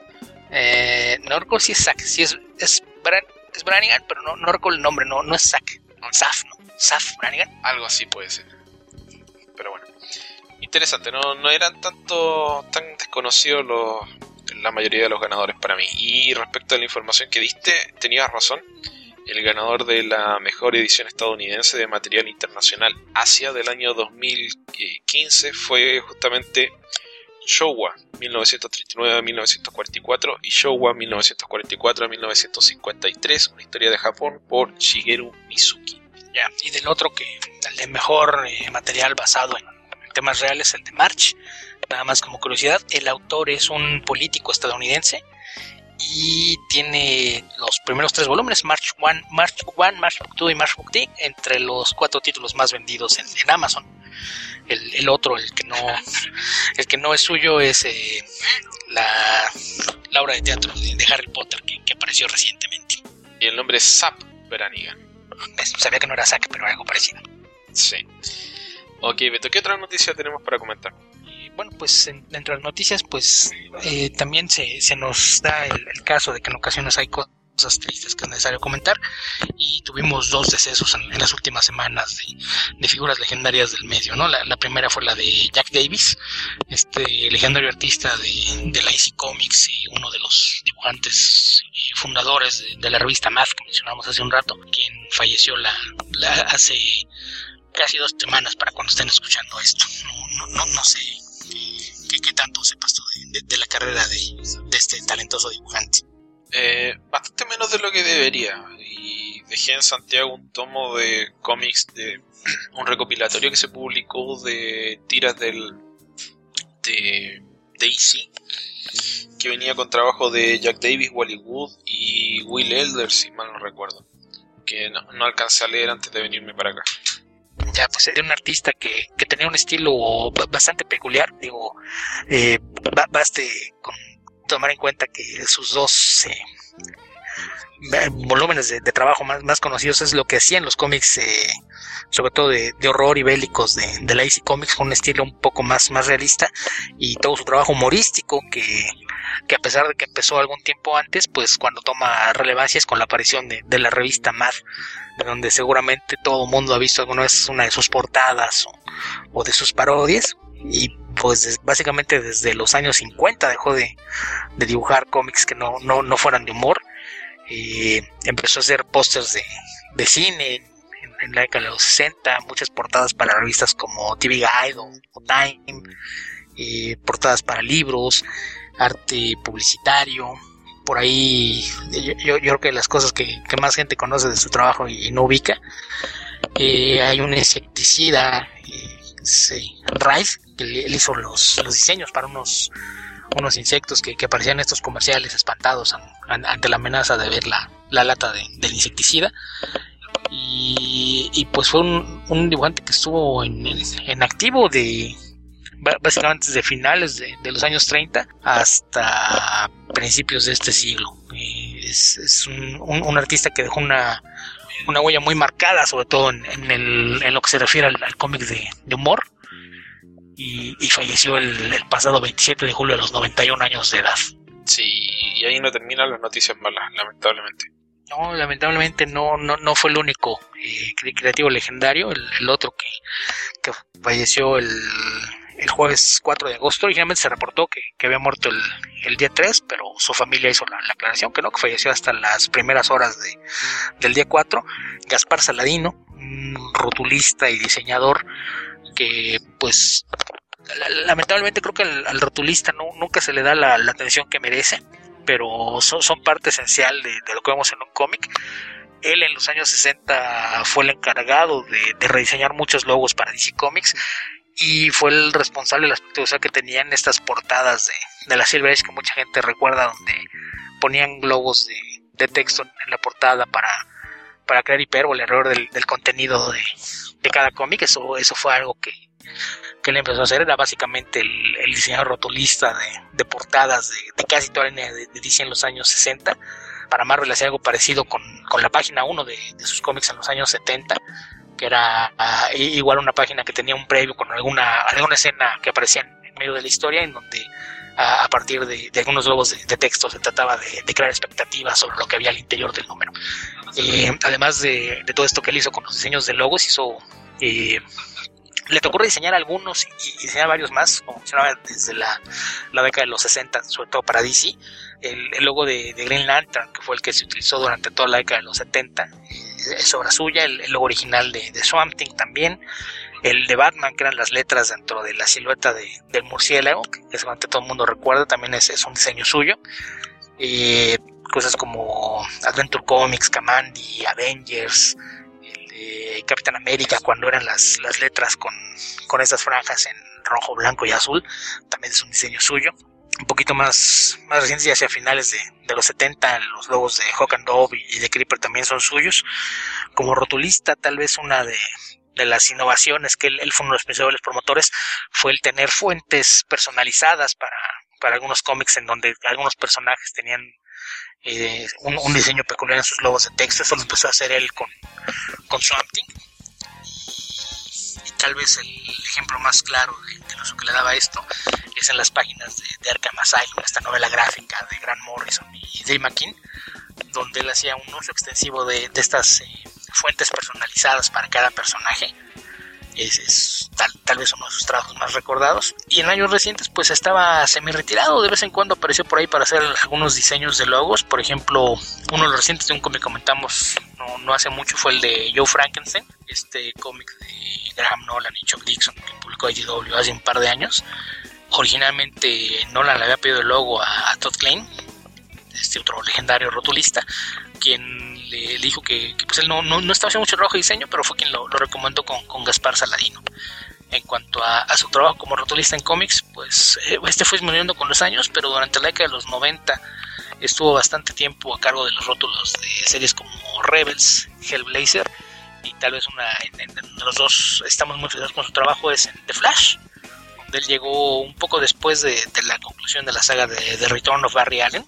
Eh, no recuerdo si es Zack, si es, es, Bran- es Brannigan, pero no, no recuerdo el nombre, no, no es Zack, Saf, no, Saf Brannigan. Algo así puede ser. Pero bueno. Interesante, no, no eran tanto tan desconocidos los, la mayoría de los ganadores para mí. Y respecto a la información que diste, tenías razón. El ganador de la mejor edición estadounidense de material internacional Asia del año 2015 fue justamente Showa 1939-1944 y Showa 1944-1953, una historia de Japón por Shigeru Mizuki. Ya, y del otro que, el de mejor eh, material basado en, temas reales, el de March. Nada más como curiosidad, el autor es un político estadounidense y tiene los primeros tres volúmenes, March 1, March 1, March Book 2 y March Book 3, entre los cuatro títulos más vendidos en, en Amazon. El, el otro, el que no, el que no es suyo, es eh, la, la obra de teatro de, Harry Potter que, que apareció recientemente. Y el nombre es Zap Brannigan. Es- Sabía que no era Zack, pero era algo parecido. Sí. Ok, Beto, ¿qué otra noticia tenemos para comentar? Bueno, pues en- dentro de las noticias, pues eh, también se, se nos da el, caso de que en ocasiones hay cosas tristes que es necesario comentar y tuvimos dos decesos en, las últimas semanas de, figuras legendarias del medio, ¿no? La, primera fue la de Jack Davis, este legendario artista de, de la DC Comics y uno de los dibujantes y fundadores de, la revista Math que mencionamos hace un rato, quien falleció la hace casi dos semanas para cuando estén escuchando esto. No, no, no, sé qué, tanto sepas tú de, la carrera de, este talentoso dibujante. Eh, bastante menos de lo que debería. Y dejé en Santiago un tomo de cómics de un recopilatorio que se publicó de tiras del de Daisy que venía con trabajo de Jack Davis, Wally Wood y Will Elder, si mal no recuerdo. Que no alcancé a leer antes de venirme para acá. Ya, pues era un artista que, que tenía un estilo ba- bastante peculiar. Digo, eh, ba- baste con tomar en cuenta que sus dos eh, volúmenes de, de trabajo más, más conocidos es lo que hacían los cómics, eh, sobre todo de, de horror y bélicos de, de la DC Comics, con un estilo un poco más, más realista y todo su trabajo humorístico que, que a pesar de que empezó algún tiempo antes, pues cuando toma relevancia es con la aparición de, de la revista Mad, de donde seguramente todo mundo ha visto alguna vez una de sus portadas o, de sus parodias. Y pues básicamente desde los años 50 dejó de, de dibujar cómics que no, no, no fueran de humor. Y empezó a hacer pósters de, de cine en, la década de los 60, muchas portadas para revistas como TV Guide o Time, y portadas para libros, arte publicitario. Por ahí yo, yo- creo que las cosas que, más gente conoce de su trabajo y, no ubica. eh, hay un insecticida, eh, sí, Rife, que él hizo los, los diseños para unos, unos insectos que, que aparecían en estos comerciales espantados an- an- ante la amenaza de ver la, la lata de- del insecticida. Y, y pues fue un, un dibujante que estuvo en, en- activo de básicamente desde finales de, de los años 30 hasta principios de este siglo. Es es un, un- un artista que dejó una, una huella muy marcada, sobre todo en, en el- en lo que se refiere al, al cómic de, de humor. Y, y falleció el, el pasado 27 de julio a los 91 años de edad. Sí, y ahí no terminan las noticias malas, lamentablemente. No, lamentablemente no, no, no fue el único eh, cre- creativo legendario, el, el otro que, que falleció el, el jueves 4 de agosto. Originalmente se reportó que, había muerto el, día 3, pero su familia hizo la, aclaración que no, que falleció hasta las primeras horas de, del día 4. Gaspar Saladino, un rotulista y diseñador que pues lamentablemente creo que al, rotulista nunca se le da la, atención que merece, pero son, son parte esencial de, lo que vemos en un cómic. Él en los años 60 fue el encargado de, rediseñar muchos logos para DC Comics y fue el responsable de la aspecto que tenían estas portadas de, la Silver Age que mucha gente recuerda donde ponían globos de, texto en la portada para, para crear hipérbole alrededor del, contenido de, cada cómic. Eso, eso fue algo que, que él empezó a hacer. Era básicamente el, diseñador rotulista de, portadas de, casi toda la línea de, DC en los años 60 para Marvel hacía algo parecido con, la página 1 de, sus cómics en los años 70, que era ah, igual una página que tenía un previo con alguna, alguna escena que aparecía en, medio de la historia, en donde a partir de, algunos logos de, texto se trataba de, crear expectativas sobre lo que había al interior del número. Eh, además de, todo esto que él hizo con los diseños de logos, hizo... Eh, le tocó diseñar algunos y, diseñar varios más, como mencionaba, desde la, década de los 60, sobre todo para DC. El, logo de, Green Lantern, que fue el que se utilizó durante toda la década de los 70, es obra suya. El, logo original de, de, Swamp Thing también. El de Batman, que eran las letras dentro de la silueta de, del murciélago, que seguramente todo el mundo recuerda, también es, es un diseño suyo. Eh, cosas como Adventure Comics, Kamandi, Avengers, Capitán América cuando eran las, las letras con, con esas franjas en rojo, blanco y azul, también es un diseño suyo. Un poquito más, más recientes, ya hacia finales de, de los 70, los logos de Hawk and Dove y de Creeper también son suyos. Como rotulista, tal vez una de, de las innovaciones que él, fue uno de los principales promotores fue el tener fuentes personalizadas para, para algunos cómics en donde algunos personajes tenían eh, un, diseño peculiar en sus logos de texto. Eso lo empezó a hacer él con, con Swamp Y, tal vez el ejemplo más claro de, de, uso que le daba esto es en las páginas de, de Arkham Asylum, esta novela gráfica de Grant Morrison y Dave McKean, donde él hacía un uso extensivo de, estas eh, fuentes personalizadas para cada personaje es, tal, vez uno de sus trabajos más recordados. Y en años recientes, pues estaba semi-retirado. De vez en cuando apareció por ahí para hacer algunos diseños de logos. Por ejemplo, uno de los recientes de un cómic comentamos no, hace mucho fue el de Joe Frankenstein, este cómic de Graham Nolan y Chuck Dixon que publicó IDW hace un par de años. Originalmente Nolan le había pedido el logo a Todd Klein, este otro legendario rotulista, quien le, dijo que, pues él no, no, estaba haciendo mucho trabajo de diseño, pero fue quien lo, recomendó con, con, Gaspar Saladino. En cuanto a, su trabajo como rotulista en cómics, pues eh, este fue disminuyendo con los años, pero durante la década de los 90 estuvo bastante tiempo a cargo de los rótulos de series como Rebels, Hellblazer, y tal vez una en, los dos estamos muy felices con su trabajo es en The Flash, donde él llegó un poco después de, la conclusión de la saga de The Return of Barry Allen,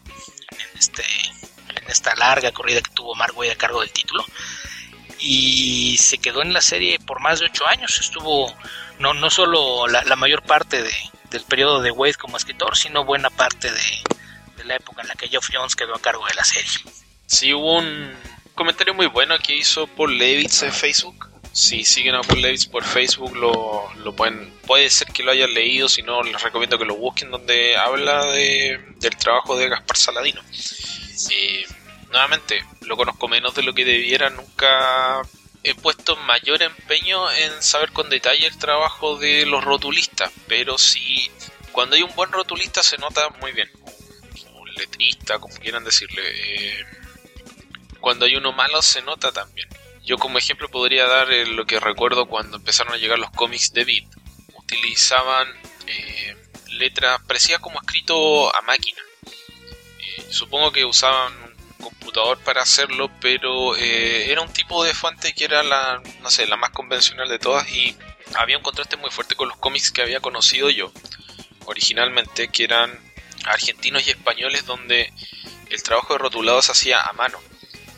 en este en esta larga corrida que tuvo Mark Wade a cargo del título. Y se quedó en la serie por más de ocho años. Estuvo no, no solo la, mayor parte de, del periodo de Wade como escritor, sino buena parte de, la época en la que Geoff Jones quedó a cargo de la serie. Sí, hubo un comentario muy bueno que hizo Paul Levitz en Facebook. Si siguen a Paul Levitz por Facebook, lo, pueden, puede ser que lo hayan leído, si no, les recomiendo que lo busquen, donde habla de, del trabajo de Gaspar Saladino. Y nuevamente, lo conozco menos de lo que debiera, nunca he puesto mayor empeño en saber con detalle el trabajo de los rotulistas, pero sí, cuando hay un buen rotulista se nota muy bien, un letrista, como quieran decirle. Eh, cuando hay uno malo se nota también. Yo como ejemplo podría dar eh, lo que recuerdo cuando empezaron a llegar los cómics de Beat. Utilizaban eh, letras, parecía como escrito a máquina supongo que usaban un computador para hacerlo, pero eh, era un tipo de fuente que era la, no sé, la más convencional de todas y había un contraste muy fuerte con los cómics que había conocido yo originalmente, que eran argentinos y españoles donde el trabajo de rotulado se hacía a mano.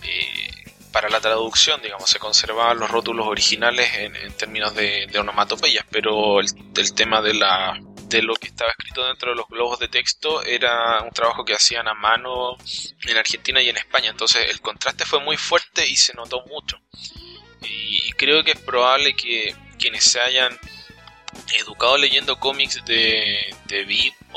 Eh, para la traducción, digamos, se conservaban los rótulos originales en, términos de, onomatopeyas, pero el tema de la de lo que estaba escrito dentro de los globos de texto era un trabajo que hacían a mano en Argentina y en España. Entonces el contraste fue muy fuerte y se notó mucho. Y creo que es probable que quienes se hayan educados leyendo cómics de, de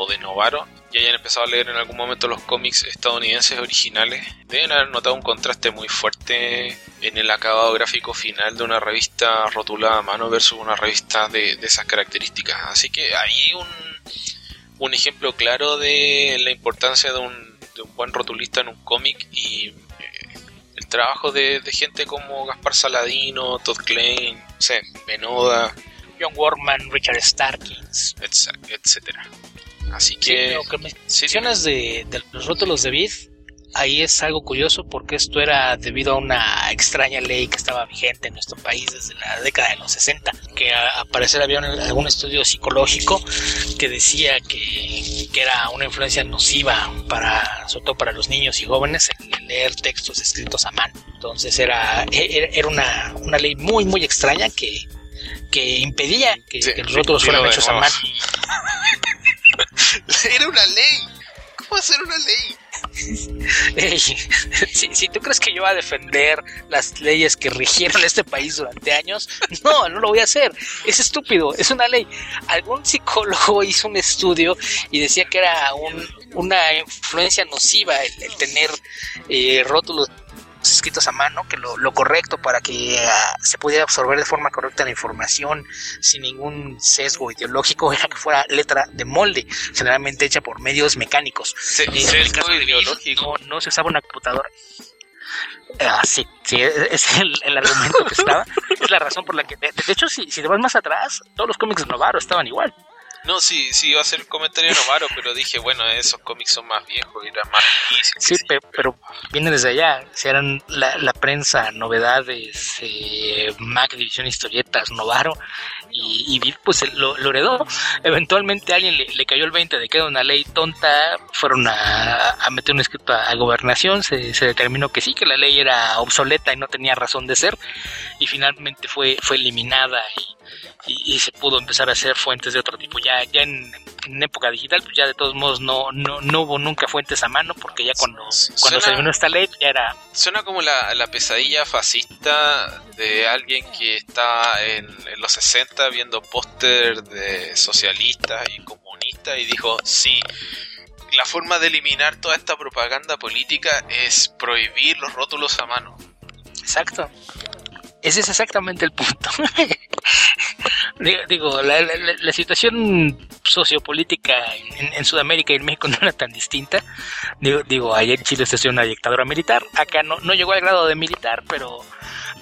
o de Novaro y hayan empezado a leer en algún momento los cómics estadounidenses originales, deben haber notado un contraste muy fuerte en el acabado gráfico final de una revista rotulada a mano versus una revista de, de esas características. Así que hay un, un ejemplo claro de la importancia de un, de un buen rotulista en un cómic y eh, el trabajo de, de, gente como Gaspar Saladino, Todd Klein, no sé, Benoda, John Workman, Richard Starkins, etcétera. Así que. Sí, que mencionas de, de, los rótulos de vid, ahí es algo curioso porque esto era debido a una extraña ley que estaba vigente en nuestro país desde la década de los 60, que a, a parecer había un, algún estudio psicológico que decía que, que, era una influencia nociva para, sobre todo para los niños y jóvenes, el leer textos escritos a mano. Entonces era, era una, una ley muy, muy extraña que, que impedía que, sí, que los rótulos fueran hechos a mano. Era una ley. ¿Cómo hacer una ley? Si, tú crees que yo voy a defender las leyes que rigieron este país durante años, no, no lo voy a hacer. Es estúpido, es una ley. Algún psicólogo hizo un estudio y decía que era un, una influencia nociva el, el tener eh, rótulos escritos a mano, que lo, lo correcto para que uh, se pudiera absorber de forma correcta la información sin ningún sesgo ideológico era que fuera letra de molde, generalmente hecha por medios mecánicos. Se, eh, sesgo ideológico. No, no, se usaba una computadora. Ah, sí, sí, es el, el, argumento que estaba. Es la razón por la que. De, de hecho, si, si te vas más atrás, todos los cómics de Novaro estaban igual. No, sí, sí, iba a ser un comentario Novaro, pero dije, bueno, esos cómics son más viejos y eran más difíciles. Sí, pero, pero viene desde allá. Si eran la, la prensa, novedades, eh, Mac, División Historietas, Novaro, y, y pues lo, lo, heredó. Eventualmente a alguien le, le, cayó el 20 de que era una ley tonta, fueron a, a meter un escrito a, a gobernación, se, se, determinó que sí, que la ley era obsoleta y no tenía razón de ser, y finalmente fue, fue eliminada y y, y, se pudo empezar a hacer fuentes de otro tipo. Ya, ya en, en, época digital, pues ya de todos modos no, no, no hubo nunca fuentes a mano, porque ya cuando, cuando suena, se terminó esta ley ya era... Suena como la, la pesadilla fascista de alguien que está en, en los 60 viendo póster de socialistas y comunistas y dijo, sí, la forma de eliminar toda esta propaganda política es prohibir los rótulos a mano. Exacto. Ese es exactamente el punto. digo, la, situación sociopolítica en, en, Sudamérica y en México no era tan distinta. Digo, digo ayer en Chile se una dictadura militar. Acá no, no llegó al grado de militar, pero,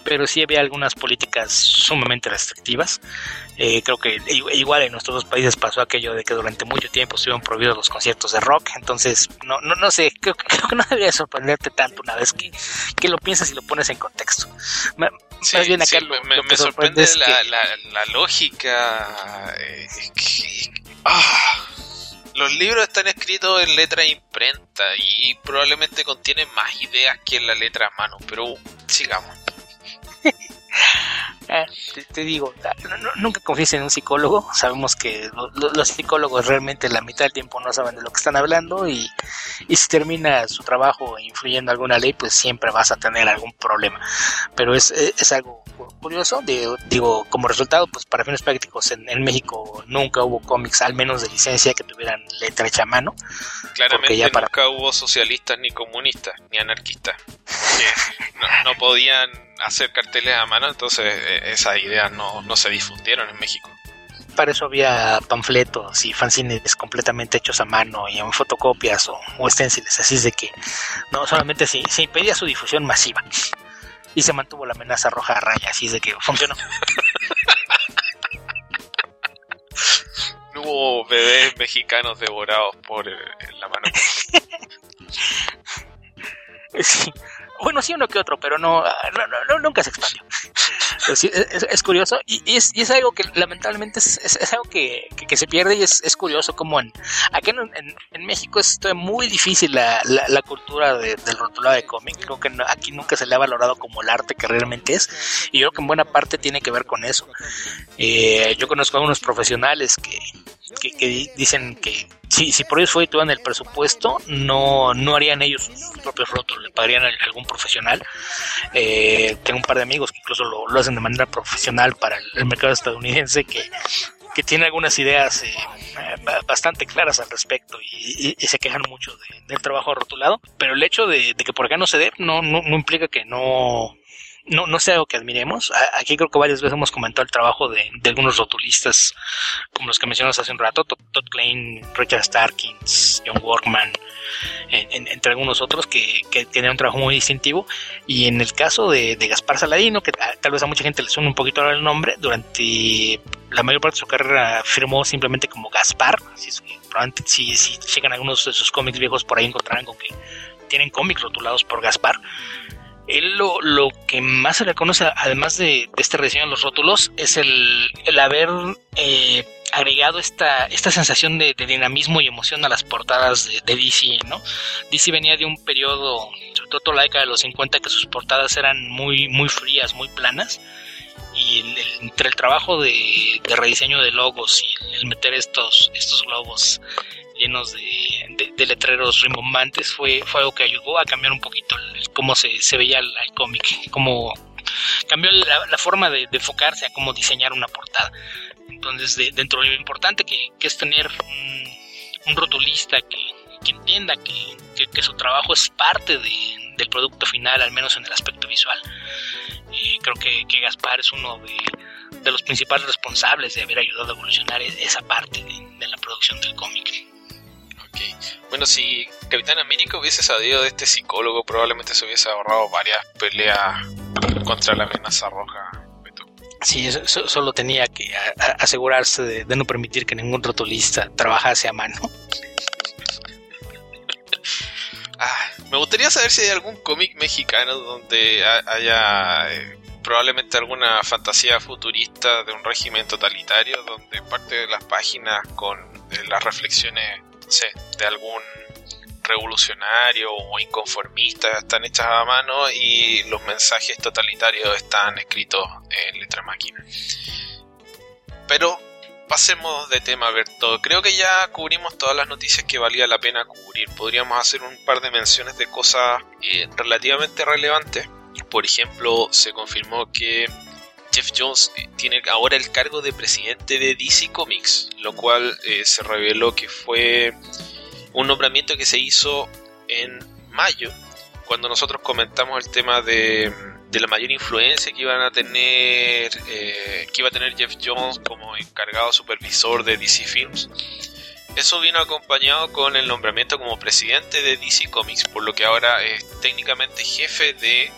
pero sí había algunas políticas sumamente restrictivas. Eh, creo que igual en nuestros dos países pasó aquello de que durante mucho tiempo estuvieron prohibidos los conciertos de rock. Entonces, no, no, no sé, creo, creo que no debería sorprenderte tanto una vez que, que lo piensas y lo pones en contexto. Sí, más bien acá sí, lo, me, lo me sorprende es la, que... la, la, lógica. Eh, que, ah, los libros están escritos en letra imprenta y probablemente contienen más ideas que en la letra a mano, pero sigamos. Eh, te, digo, no, no, nunca confíes en un psicólogo. Sabemos que lo, lo, los psicólogos realmente la mitad del tiempo no saben de lo que están hablando y, y, si termina su trabajo influyendo alguna ley, pues siempre vas a tener algún problema. Pero es, es algo curioso. Digo, digo, como resultado, pues para fines prácticos en, en, México nunca hubo cómics, al menos de licencia, que tuvieran letra hecha a mano. Claramente ya para... nunca hubo socialistas ni comunistas ni anarquistas. no, no podían hacer carteles a mano, entonces esas ideas no, no se difundieron en México. Para eso había panfletos y fanzines completamente hechos a mano y en fotocopias o, o esténciles, así es de que no solamente se, se impedía su difusión masiva y se mantuvo la amenaza roja a raya, así es de que funcionó. no hubo bebés mexicanos devorados por el, la mano. sí. Bueno, sí uno que otro, pero no, no, no nunca se expandió. Es, curioso y, y, es, y, algo que lamentablemente es, algo que, se pierde y es, curioso como en, aquí en, México es muy difícil la, cultura de, del rotulado de cómic. Creo que aquí nunca se le ha valorado como el arte que realmente es y yo creo que en buena parte tiene que ver con eso. Eh, yo conozco a unos profesionales que, dicen que si, por ellos fue tuvieran el presupuesto, no, no harían ellos sus propios rótulos, le pagarían algún profesional. Eh, tengo un par de amigos que incluso lo, hacen de manera profesional para el, mercado estadounidense que, que tiene algunas ideas eh, bastante claras al respecto y, se quejan mucho del trabajo rotulado, pero el hecho de, que por acá no se dé no, no, no implica que no no, no sea algo que admiremos. Aquí creo que varias veces hemos comentado el trabajo de, algunos rotulistas, como los que mencionamos hace un rato, Todd Klein, Richard Starkins, John Workman, entre algunos otros que, que tienen un trabajo muy distintivo. Y en el caso de, Gaspar Saladino, que tal vez a mucha gente le suena un poquito el nombre, durante la mayor parte de su carrera firmó simplemente como Gaspar. Si, si llegan algunos de sus cómics viejos por ahí encontrarán con que tienen cómics rotulados por Gaspar él lo, lo, que más se le conoce, además de, este rediseño de los rótulos, es el, el haber eh, agregado esta, esta sensación de, dinamismo y emoción a las portadas de, DC, ¿no? DC venía de un periodo, sobre todo la década de los 50, que sus portadas eran muy, muy frías, muy planas. Y entre el trabajo de, de, rediseño de logos y el meter estos, estos globos llenos de, letreros rimbombantes fue, fue algo que ayudó a cambiar un poquito cómo se, veía el, cómic, cómo cambió la, forma de, enfocarse a cómo diseñar una portada. Entonces, dentro de lo importante que, es tener un, rotulista que, entienda que, su trabajo es parte del producto final, al menos en el aspecto visual. Creo que, Gaspar es uno de, los principales responsables de haber ayudado a evolucionar e-, esa parte de la producción del cómic. Bueno, si Capitán América hubiese sabido de este psicólogo, probablemente se hubiese ahorrado varias peleas contra la amenaza roja. Sí, solo tenía que asegurarse de, no permitir que ningún rotulista trabajase a mano. Ah, me gustaría saber si hay algún cómic mexicano donde haya eh, probablemente alguna fantasía futurista de un régimen totalitario, donde parte de las páginas con eh, las reflexiones de algún revolucionario o inconformista están hechas a mano y los mensajes totalitarios están escritos en letra máquina. Pero pasemos de tema, Berto. Creo que ya cubrimos todas las noticias que valía la pena cubrir. Podríamos hacer un par de menciones de cosas eh, relativamente relevantes. Por ejemplo, se confirmó que Jeff Jones tiene ahora el cargo de presidente de DC Comics, lo cual eh, se reveló que fue un nombramiento que se hizo en mayo, cuando nosotros comentamos el tema de, la mayor influencia que iban a tener, eh, que iba a tener Jeff Jones como encargado supervisor de DC Films. Eso vino acompañado con el nombramiento como presidente de DC Comics, por lo que ahora es técnicamente jefe de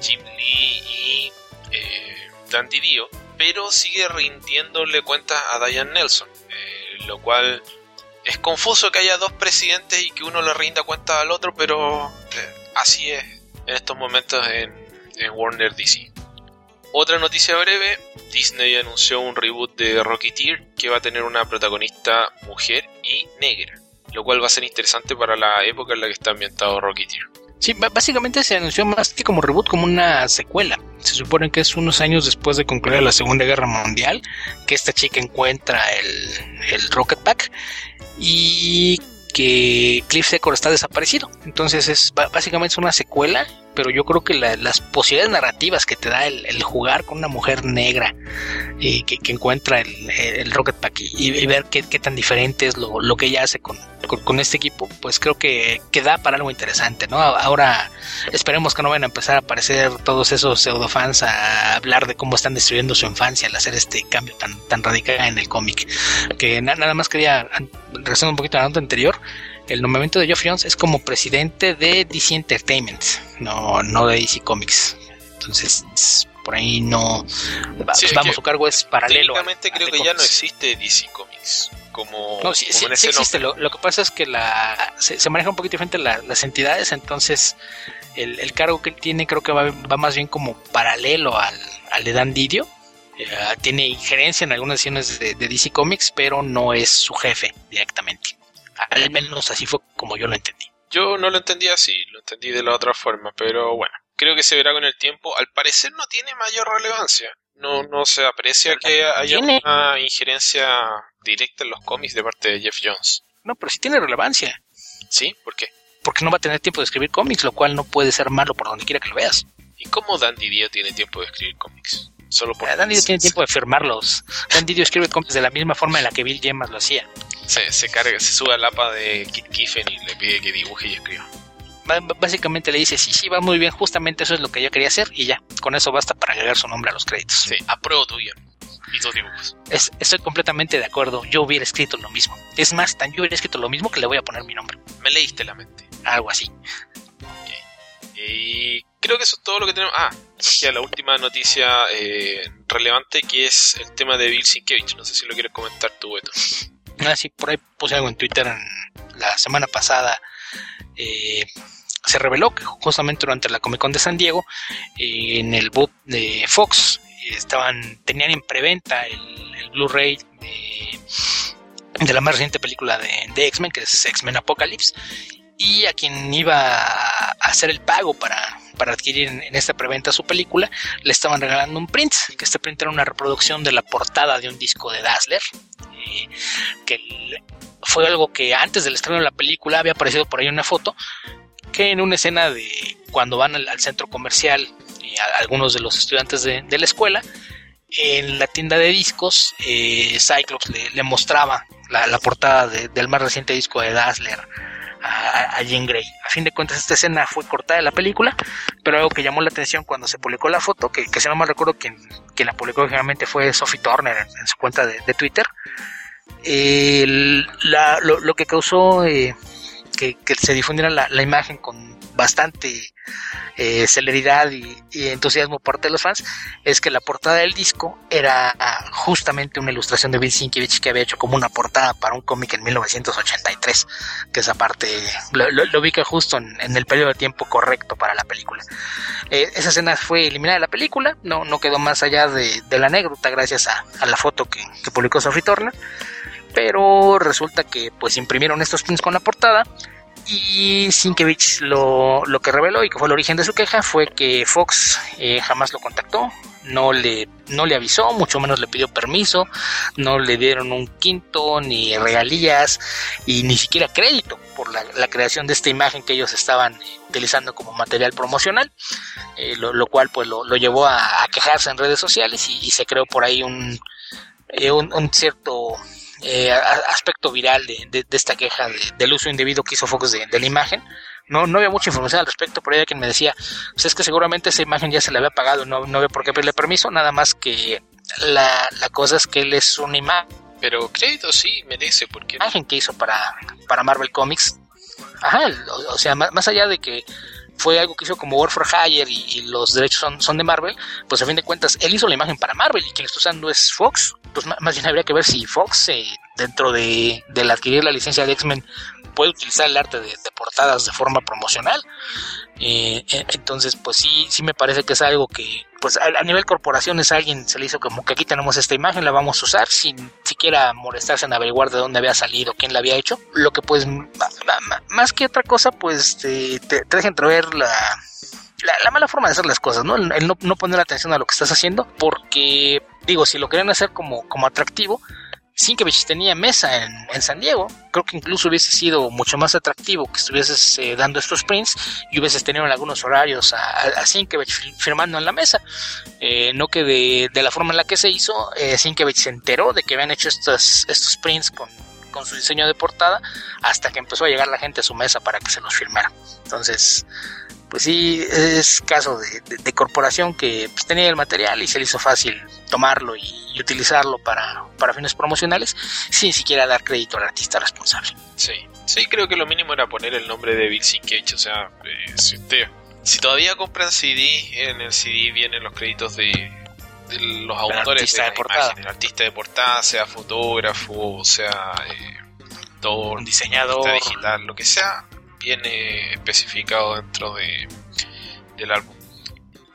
Jim Lee y eh, Dandy Dio, pero sigue rindiéndole cuentas a Diane Nelson, eh, lo cual es confuso que haya dos presidentes y que uno le rinda cuentas al otro, pero eh, así es en estos momentos en, Warner DC. Otra noticia breve, Disney anunció un reboot de Rocketeer que va a tener una protagonista mujer y negra, lo cual va a ser interesante para la época en la que está ambientado Rocketeer. Sí, básicamente se anunció más que como reboot, como una secuela. Se supone que es unos años después de concluir la Segunda Guerra Mundial que esta chica encuentra el, el Rocket Pack y que Cliff Secor está desaparecido. Entonces es básicamente es una secuela pero yo creo que las posibilidades narrativas que te da el, jugar con una mujer negra y que, encuentra el, Rocket Pack y, ver qué, tan diferente es lo, que ella hace con, con, este equipo, pues creo que, que, da para algo interesante, ¿no? Ahora esperemos que no vayan a empezar a aparecer todos esos pseudofans a hablar de cómo están destruyendo su infancia al hacer este cambio tan, tan radical en el cómic. Que nada más quería, regresando un poquito a la nota anterior, el nombramiento de Geoff Jones es como presidente de DC Entertainment, no, no de DC Comics. Entonces, por ahí no. vamos, su cargo es paralelo. Técnicamente creo que ya no existe DC Comics. Como, no, sí, sí, existe. Lo, que pasa es que la, se, maneja un poquito diferente las entidades, entonces el, cargo que tiene creo que va, más bien como paralelo al, al de Dan Didio. Eh, tiene injerencia en algunas decisiones de, de DC Comics, pero no es su jefe directamente. Al menos así fue como yo lo entendí. Yo no lo entendí así, lo entendí de la otra forma, pero bueno, creo que se verá con el tiempo. Al parecer no tiene mayor relevancia. No, no se aprecia que haya una injerencia directa en los cómics de parte de Jeff Jones. No, pero sí tiene relevancia. ¿Sí? ¿Por qué? Porque no va a tener tiempo de escribir cómics, lo cual no puede ser malo por donde quiera que lo veas. ¿Y cómo Dandy Dio tiene tiempo de escribir cómics? Solo por. Dan Didio tiene tiempo de firmarlos. Dan Didio escribe cómics de la misma forma en la que Bill Gemas lo hacía. Se, se carga, se sube al APA de Kit Kiffen y le pide que dibuje y escriba. Ba- Básicamente le dice, sí, sí, va muy bien, justamente eso es lo que yo quería hacer y ya, con eso basta para agregar su nombre a los créditos. Sí, apruebo tu guion y tus dibujos. Es- estoy completamente de acuerdo, yo hubiera escrito lo mismo. Es más, tan yo hubiera escrito lo mismo que le voy a poner mi nombre, Me leíste la mente. algo así. Y creo que eso es todo lo que tenemos. Ah, nos queda la última noticia eh, relevante que es el tema de Bill Sienkiewicz. No sé si lo quieres comentar tú, Beto. Así, por ahí puse algo en Twitter la semana pasada. eh, se reveló que justamente durante la Comic Con de San Diego, eh, en el boot de Fox, estaban, tenían en preventa el, Blu-ray de, de la más reciente película de, de X-Men, que es X-Men Apocalypse, y a quien iba a hacer el pago para, para adquirir en, esta preventa su película, le estaban regalando un print, que este print era una reproducción de la portada de un disco de Dazzler, eh, que fue algo que antes del estreno de la película había aparecido por ahí una foto, que en una escena de cuando van al, centro comercial, eh, algunos de los estudiantes de, la escuela, en la tienda de discos, eh, Cyclops le, mostraba la, portada de- del más reciente disco de Dazzler a, Jean Grey. A fin de cuentas, esta escena fue cortada de la película, pero algo que llamó la atención cuando se publicó la foto, que, que si no mal recuerdo, quien, quien la publicó originalmente fue Sophie Turner en, su cuenta de, Twitter, lo que causó eh, que, que se difundiera la, la imagen con bastante eh, celeridad y, entusiasmo por parte de los fans es que la portada del disco era justamente una ilustración de Bill Sienkiewicz que había hecho como una portada para un cómic en 1983 que esa parte lo, ubica justo en, el periodo de tiempo correcto para la película. Eh, esa escena fue eliminada de la película no, no quedó más allá de, la anécdota gracias a, la foto que, publicó Sophie Turner pero resulta que pues imprimieron estos prints con la portada y Sienkiewicz lo, lo que reveló y que fue el origen de su queja fue que Fox eh, jamás lo contactó, no le, no le avisó, mucho menos le pidió permiso, no le dieron un quinto, ni regalías y ni siquiera crédito por la, creación de esta imagen que ellos estaban utilizando como material promocional, eh, lo, lo cual pues lo, llevó a, quejarse en redes sociales y, y se creó por ahí un, eh, un, un cierto eh, aspecto viral de, de- de esta queja de- del uso indebido que hizo Fox de, de la imagen. No, no había mucha información al respecto, pero había quien me decía, pues es que seguramente esa imagen ya se le había pagado, no, no había por qué pedirle permiso, nada más que la, la cosa es que él es una ima- Pero crédito sí merece, porque imagen que hizo para, para Marvel Comics. Ajá, o, o sea, más, más allá de que fue algo que hizo como War for Hire y, los derechos son, son de Marvel, pues a fin de cuentas él hizo la imagen para Marvel y quien está usando es Fox. Pues más bien habría que ver si Fox, eh, dentro de, del adquirir la licencia de X-Men, puede utilizar el arte de, de portadas de forma promocional. Eh, eh, entonces, pues sí, sí me parece que es algo que, pues a, nivel corporaciones alguien se le hizo como que aquí tenemos esta imagen, la vamos a usar sin siquiera molestarse en averiguar de dónde había salido, quién la había hecho. Lo que pues, más que otra cosa, pues te, te, te deja entrever la, la, la mala forma de hacer las cosas, ¿no? El, el no, no poner atención a lo que estás haciendo, porque, digo, si lo querían hacer como, como atractivo, Sienkiewicz tenía mesa en, en San Diego. Creo que incluso hubiese sido mucho más atractivo que estuvieses eh, dando estos prints y hubieses tenido en algunos horarios a, a, fir- firmando en la mesa. Eh, no que de, la forma en la que se hizo, eh, Sienkiewicz se enteró de que habían hecho estos, estos prints con, con su diseño de portada hasta que empezó a llegar la gente a su mesa para que se los firmara. Entonces, pues sí, es caso de, de- de corporación que pues, tenía el material y se le hizo fácil tomarlo y, y utilizarlo para, para fines promocionales sin siquiera dar crédito al artista responsable. Sí, sí, creo que lo mínimo era poner el nombre de Bill Sienkiewicz. O sea, eh, si, usted- si todavía compran CD, en el CD vienen los créditos de, de los autores artista de de la portada. imagen, el artista de portada, sea fotógrafo, sea eh, Un diseñador. digital, lo que sea, viene especificado dentro de, del álbum.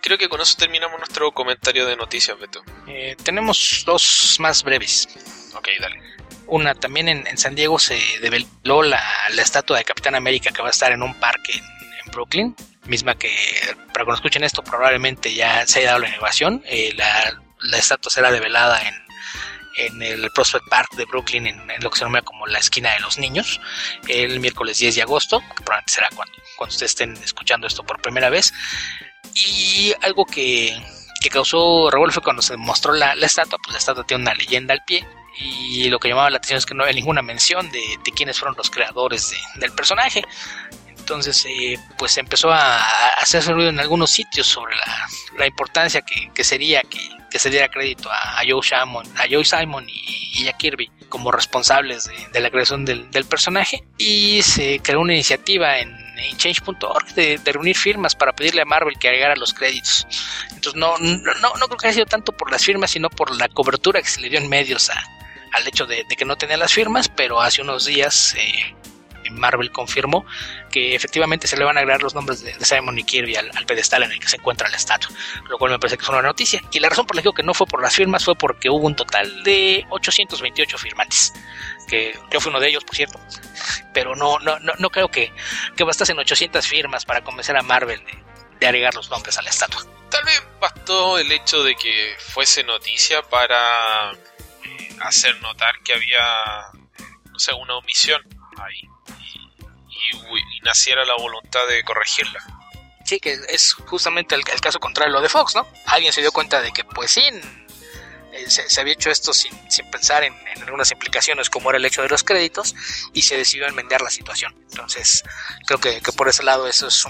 Creo que con eso terminamos nuestro comentario de noticias, Beto. Eh, tenemos dos más breves. Ok, dale. Una también en, en San Diego se develó la, la estatua de Capitán América que va a estar en un parque en, en Brooklyn, misma que para cuando escuchen esto probablemente ya se haya dado la inauguración. Eh, la, la estatua será develada en, en el Prospect Park de Brooklyn, en, lo que se denomina como la esquina de los niños, el miércoles 10 de agosto, que probablemente será cuando, cuando ustedes estén escuchando esto por primera vez. Y algo que, que causó revuelo fue cuando se mostró la, estatua, pues la estatua tiene una leyenda al pie. Y lo que llamaba la atención es que no había ninguna mención de, quiénes fueron los creadores del personaje. Entonces, eh, pues empezó a, hacerse ruido en algunos sitios sobre la, importancia que, sería que, se diera crédito a, Joe Simon, a Joe Simon y, a Kirby como responsables de, la creación del, personaje. Y se creó una iniciativa en, change.org de, reunir firmas para pedirle a Marvel que agregara los créditos. Entonces, no, no, no, creo que haya sido tanto por las firmas, sino por la cobertura que se le dio en medios al hecho de, que no tenía las firmas, pero hace unos días eh, Marvel confirmó que efectivamente se le van a agregar los nombres de, Simon y Kirby al, pedestal en el que se encuentra la estatua, lo cual me parece que es una noticia. Y la razón por la que digo que no fue por las firmas fue porque hubo un total de 828 firmantes, que yo fui uno de ellos, por cierto, pero no, no, no, no creo que, que bastasen 800 firmas para convencer a Marvel de, agregar los nombres a la estatua. Tal vez bastó el hecho de que fuese noticia para eh, hacer notar que había, no una omisión ahí y, naciera la voluntad de corregirla. Sí, que es justamente el, caso contrario lo de Fox, ¿no? Alguien se dio cuenta de que, pues sí, eh, se, había hecho esto sin, pensar en, algunas implicaciones como era el hecho de los créditos y se decidió enmendar la situación. Entonces, creo que, por ese lado eso es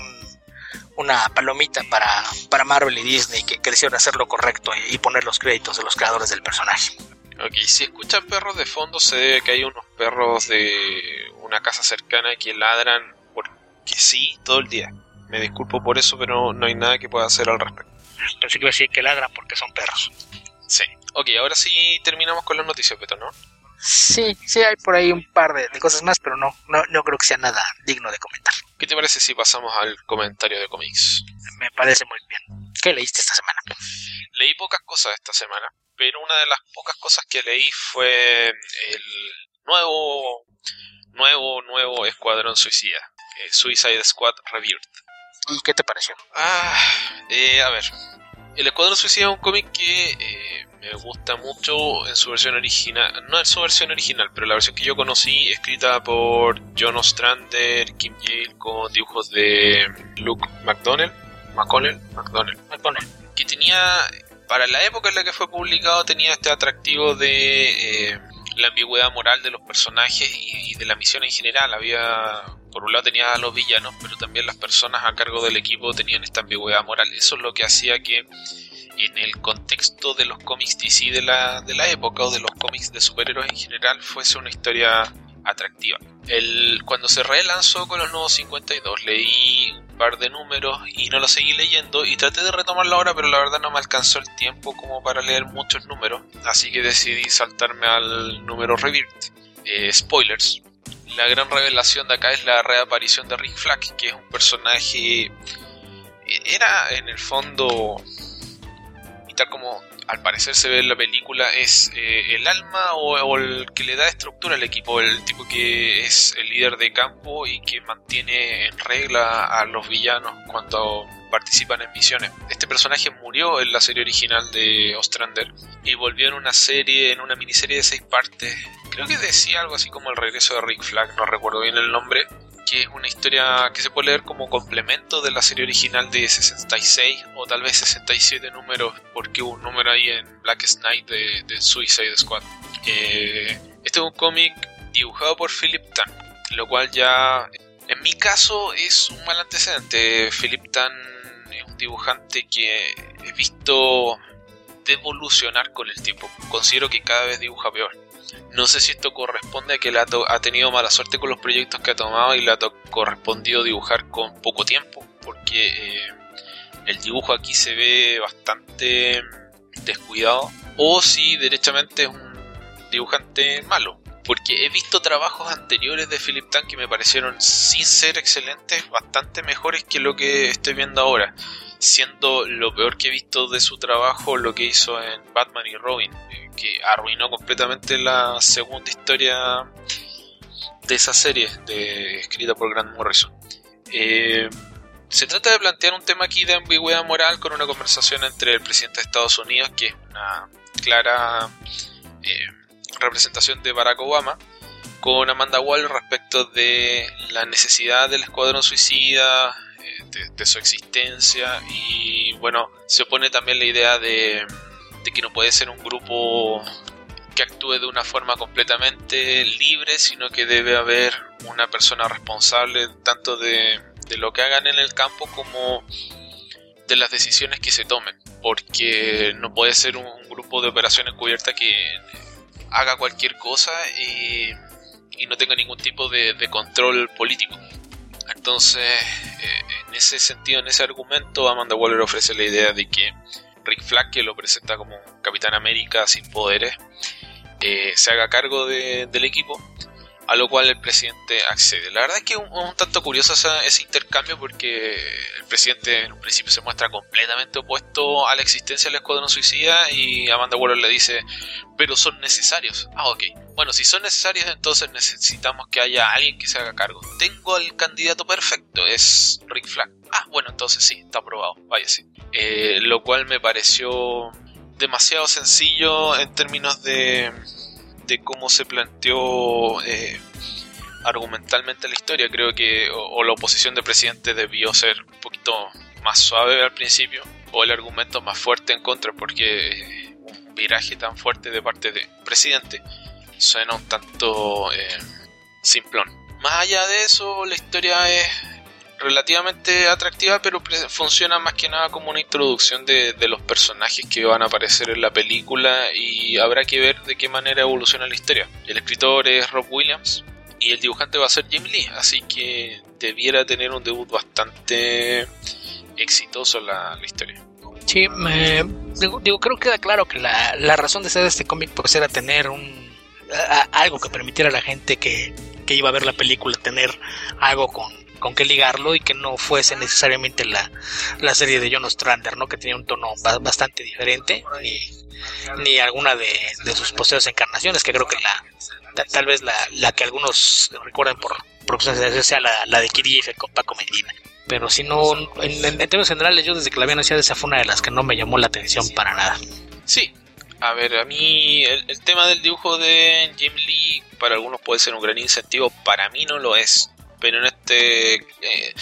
una palomita para, para Marvel y Disney que, quisieron hacer lo correcto y, poner los créditos de los creadores del personaje. Ok, si escuchan perros de fondo se debe que hay unos perros de una casa cercana que ladran porque sí todo el día. Me disculpo por eso, pero no hay nada que pueda hacer al respecto. Pensé que iba a decir que ladran porque son perros. Sí. Ok, ahora sí terminamos con las noticias, Beto, ¿no? Sí, sí hay por ahí un par de, cosas más, pero no, no, no creo que sea nada digno de comentar. ¿Qué te parece si pasamos al comentario de cómics? Me parece muy bien. ¿Qué leíste esta semana? Leí pocas cosas esta semana, pero una de las pocas cosas que leí fue el nuevo nuevo, nuevo Escuadrón Suicida. Eh, Suicide Squad Rebirth. ¿Y qué te pareció? Ah, eh, a ver. El Escuadrón Suicida es un cómic que eh, me gusta mucho en su versión original. No en su versión original, pero la versión que yo conocí, escrita por John Ostrander, Kim Yale, con dibujos de Luke McDonnell. McConnell, McDonnell. McDonnell. Que tenía, para la época en la que fue publicado, tenía este atractivo de la ambigüedad moral de los personajes y, de la misión en general. Había, por un lado tenía a los villanos, pero también las personas a cargo del equipo tenían esta ambigüedad moral. Eso es lo que hacía que en el contexto de los cómics DC de la, de la época o de los cómics de superhéroes en general fuese una historia atractiva. El, cuando se relanzó con los nuevos 52 leí par de números y no lo seguí leyendo y traté de retomarlo ahora pero la verdad no me alcanzó el tiempo como para leer muchos números así que decidí saltarme al número Rebirth. Eh, spoilers. La gran revelación de acá es la reaparición de Rick Flag que es un personaje... Eh, era en el fondo... Y tal como al parecer se ve en la película es eh, el alma o, el que le da estructura al equipo, el tipo que es el líder de campo y que mantiene en regla a los villanos cuando participan en misiones. Este personaje murió en la serie original de Ostrander y volvió en una serie, en una miniserie de seis partes. Creo que decía algo así como el regreso de Rick Flag, no recuerdo bien el nombre, que es una historia que se puede leer como complemento de la serie original de 66 o tal vez 67 números, porque hubo un número ahí en Black Knight de, Suicide Squad. Eh, este es un cómic dibujado por Philip Tan, lo cual ya en mi caso es un mal antecedente. Philip Tan es un dibujante que he visto devolucionar con el tiempo. Considero que cada vez dibuja peor no sé si esto corresponde a que él ha, tenido mala suerte con los proyectos que ha tomado y le ha correspondido dibujar con poco tiempo, porque eh, el dibujo aquí se ve bastante descuidado, o si derechamente es un dibujante malo. Porque he visto trabajos anteriores de Philip Tan que me parecieron, sin ser excelentes, bastante mejores que lo que estoy viendo ahora siendo lo peor que he visto de su trabajo lo que hizo en Batman y Robin, eh, que arruinó completamente la segunda historia de esa serie, de, escrita por Grant Morrison. Eh, se trata de plantear un tema aquí de ambigüedad moral con una conversación entre el presidente de Estados Unidos, que es una clara eh, representación de Barack Obama, con Amanda Waller respecto de la necesidad del escuadrón suicida, de, su existencia y bueno, se opone también la idea de, de que no puede ser un grupo que actúe de una forma completamente libre, sino que debe haber una persona responsable tanto de, de lo que hagan en el campo como de las decisiones que se tomen, porque no puede ser un, grupo de operaciones cubierta que haga cualquier cosa y, y no tenga ningún tipo de, de control político. Entonces, eh, en ese sentido, en ese argumento, Amanda Waller ofrece la idea de que Rick Flag, que lo presenta como Capitán América sin poderes, eh, se haga cargo del equipo a lo cual el presidente accede. La verdad es que es un, tanto curioso ese, intercambio porque el presidente en un principio se muestra completamente opuesto a la existencia del escuadrón suicida y Amanda Waller le dice, pero son necesarios. Ah, ok. Bueno, si son necesarios entonces necesitamos que haya alguien que se haga cargo. Tengo al candidato perfecto, es Rick Flag. Ah, bueno, entonces sí, está aprobado, váyase. Eh, lo cual me pareció demasiado sencillo en términos de de cómo se planteó eh, argumentalmente la historia. Creo que o, la oposición del presidente debió ser un poquito más suave al principio, o el argumento más fuerte en contra, porque un viraje tan fuerte de parte del presidente suena un tanto eh, simplón. Más allá de eso, la historia es relativamente atractiva, pero funciona más que nada como una introducción de, los personajes que van a aparecer en la película y habrá que ver de qué manera evoluciona la historia. El escritor es Rob Williams y el dibujante va a ser Jim Lee, así que debiera tener un debut bastante exitoso la, la historia. Sí, digo, creo que queda claro que la, la razón de ser de este cómic pues era tener un algo que permitiera a la gente que, que iba a ver la película tener algo con con qué ligarlo y que no fuese necesariamente la, la serie de John Ostrander, ¿no? Que tenía un tono bastante diferente, ni, ni alguna de, sus posteriores encarnaciones, que creo que la tal vez la, la que algunos recuerden por producciones sea la, la de Kirif con Paco Medina. Pero si no, en, en, términos generales, yo desde que la había anunciado, esa fue una de las que no me llamó la atención para nada. Sí, a ver, a mí el, el, tema del dibujo de Jim Lee para algunos puede ser un gran incentivo, para mí no lo es pero en este eh,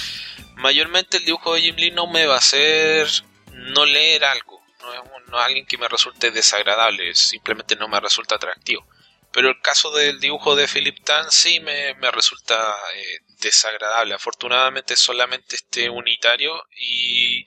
mayormente el dibujo de Jim Lee no me va a hacer no leer algo no es, no alguien que me resulte desagradable simplemente no me resulta atractivo. Pero el caso del dibujo de Philip Tan sí me, resulta eh, desagradable. Afortunadamente solamente este unitario y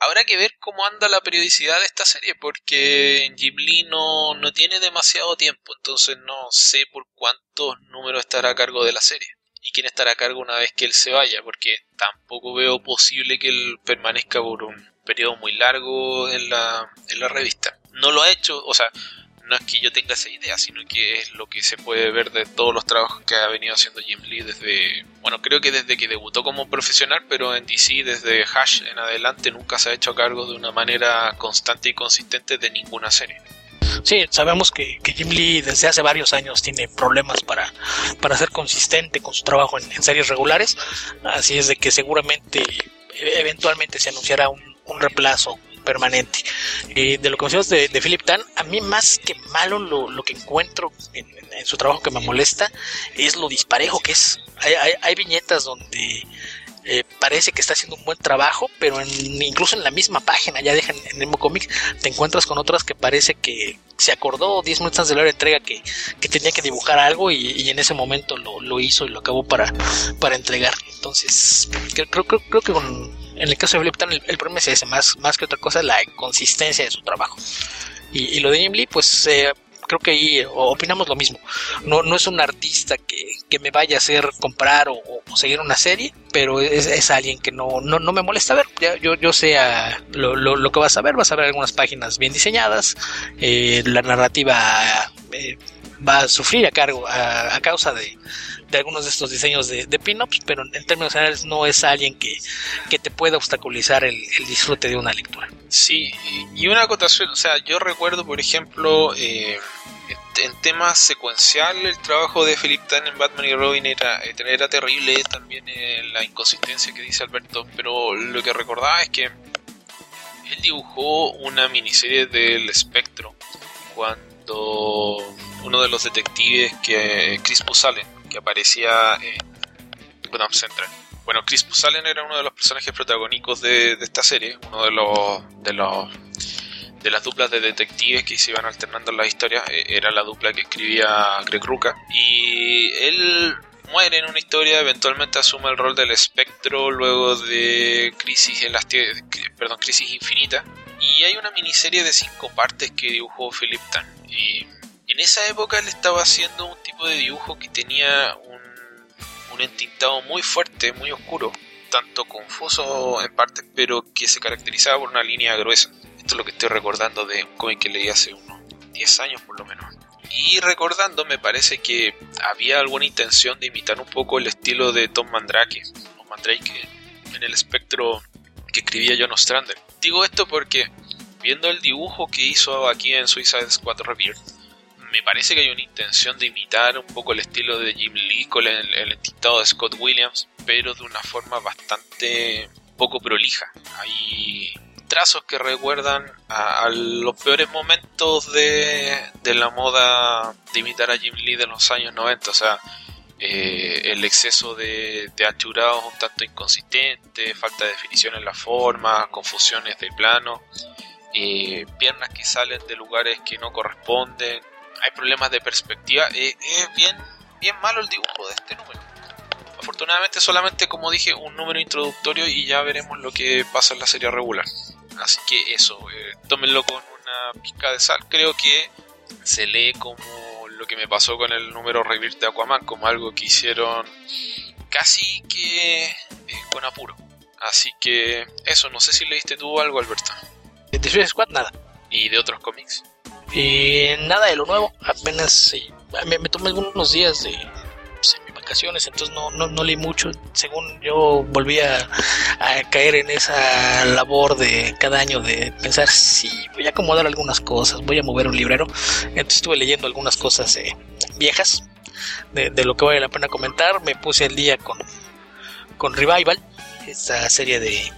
Habrá que ver cómo anda la periodicidad de esta serie, porque Lee no, no tiene demasiado tiempo, entonces no sé por cuántos números estará a cargo de la serie y quién estará a cargo una vez que él se vaya, porque tampoco veo posible que él permanezca por un periodo muy largo en la, en la revista. No lo ha hecho, o sea, no es que yo tenga esa idea, sino que es lo que se puede ver de todos los trabajos que ha venido haciendo Jim Lee desde, bueno, creo que desde que debutó como profesional, pero en DC desde Hash en adelante nunca se ha hecho cargo de una manera constante y consistente de ninguna serie. Sí, sabemos que, Jim Lee desde hace varios años tiene problemas para, para ser consistente con su trabajo en, series regulares, así es de que seguramente eventualmente se anunciará un, reemplazo permanente. de lo que mencionas de, de, Philip Tan, a mí más que malo lo, que encuentro en, su trabajo que me molesta es lo disparejo que es. hay viñetas donde eh, parece que está haciendo un buen trabajo, pero incluso en la misma página, ya dejan en Nemo Comics, te encuentras con otras que parece que se acordó 10 minutos antes de la entrega que, tenía que dibujar algo y, en ese momento lo, hizo y lo acabó para, para entregar. Entonces, creo, creo, creo que en el caso de Flip el, problema es ese, más, más que otra cosa, la consistencia de su trabajo. Y, lo de Jim Lee, pues eh, creo que ahí opinamos lo mismo. No, no es un artista que, me vaya a hacer comprar o, seguir una serie, pero es, alguien que no, no, me molesta ver. yo, yo sé lo, lo, que vas a ver, vas a ver algunas páginas bien diseñadas, eh, la narrativa eh, va a sufrir a cargo, a causa de, de algunos de estos diseños de, de pin-ups, pero en términos generales no es alguien que, que te pueda obstaculizar el, disfrute de una lectura. Sí, y una acotación, o sea, yo recuerdo, por ejemplo, eh, en temas secuencial, el trabajo de Philip Tan en Batman y Robin era, era terrible, también eh, la inconsistencia que dice Alberto, pero lo que recordaba es que él dibujó una miniserie del espectro cuando uno de los detectives que Chris sale que aparecía en Gotham Central. bueno, Chris Salen era uno de los personajes protagónicos de, esta serie, uno de los, de los de las duplas de detectives que se iban alternando en las historias, eh, era la dupla que escribía Greg Ruca. Y él muere en una historia, eventualmente asume el rol del espectro luego de Crisis en las perdón, Crisis Infinita. Y hay una miniserie de cinco partes que dibujó Philip Tan. En esa época él estaba haciendo un tipo de dibujo que tenía un, un entintado muy fuerte, muy oscuro, tanto confuso en partes, pero que se caracterizaba por una línea gruesa. Esto es lo que estoy recordando de un cómic que leí hace unos 10 años por lo menos. Y recordando, me parece que había alguna intención de imitar un poco el estilo de Tom Mandrake, Tom Mandrake en el espectro que escribía John Ostrander. Digo esto porque viendo el dibujo que hizo aquí en Suicide Squad Rebirth, me parece que hay una intención de imitar un poco el estilo de Jim Lee con el, el de Scott Williams, pero de una forma bastante poco prolija. Hay trazos que recuerdan a, los peores momentos de, la moda de imitar a Jim Lee de los años 90, o sea, eh, el exceso de, de achurados un tanto inconsistente, falta de definición en la forma, confusiones de plano, eh, piernas que salen de lugares que no corresponden, hay problemas de perspectiva, eh, es bien, bien malo el dibujo de este número. Afortunadamente solamente como dije un número introductorio y ya veremos lo que pasa en la serie regular. Así que eso, eh, tómenlo con una pizca de sal. Creo que se lee como lo que me pasó con el número Rebirth de Aquaman, como algo que hicieron casi que eh, con apuro. Así que eso, no sé si leíste tú algo, Alberto. De Squad, nada. ¿Y de otros cómics? Eh, nada de lo nuevo, apenas me, tomé algunos días de, entonces no, no, no leí mucho. Según yo volví a, caer en esa labor de cada año de pensar, si voy a acomodar algunas cosas, voy a mover un librero. Entonces estuve leyendo algunas cosas eh, viejas de, lo que vale la pena comentar. Me puse al día con, con Revival, esta serie de,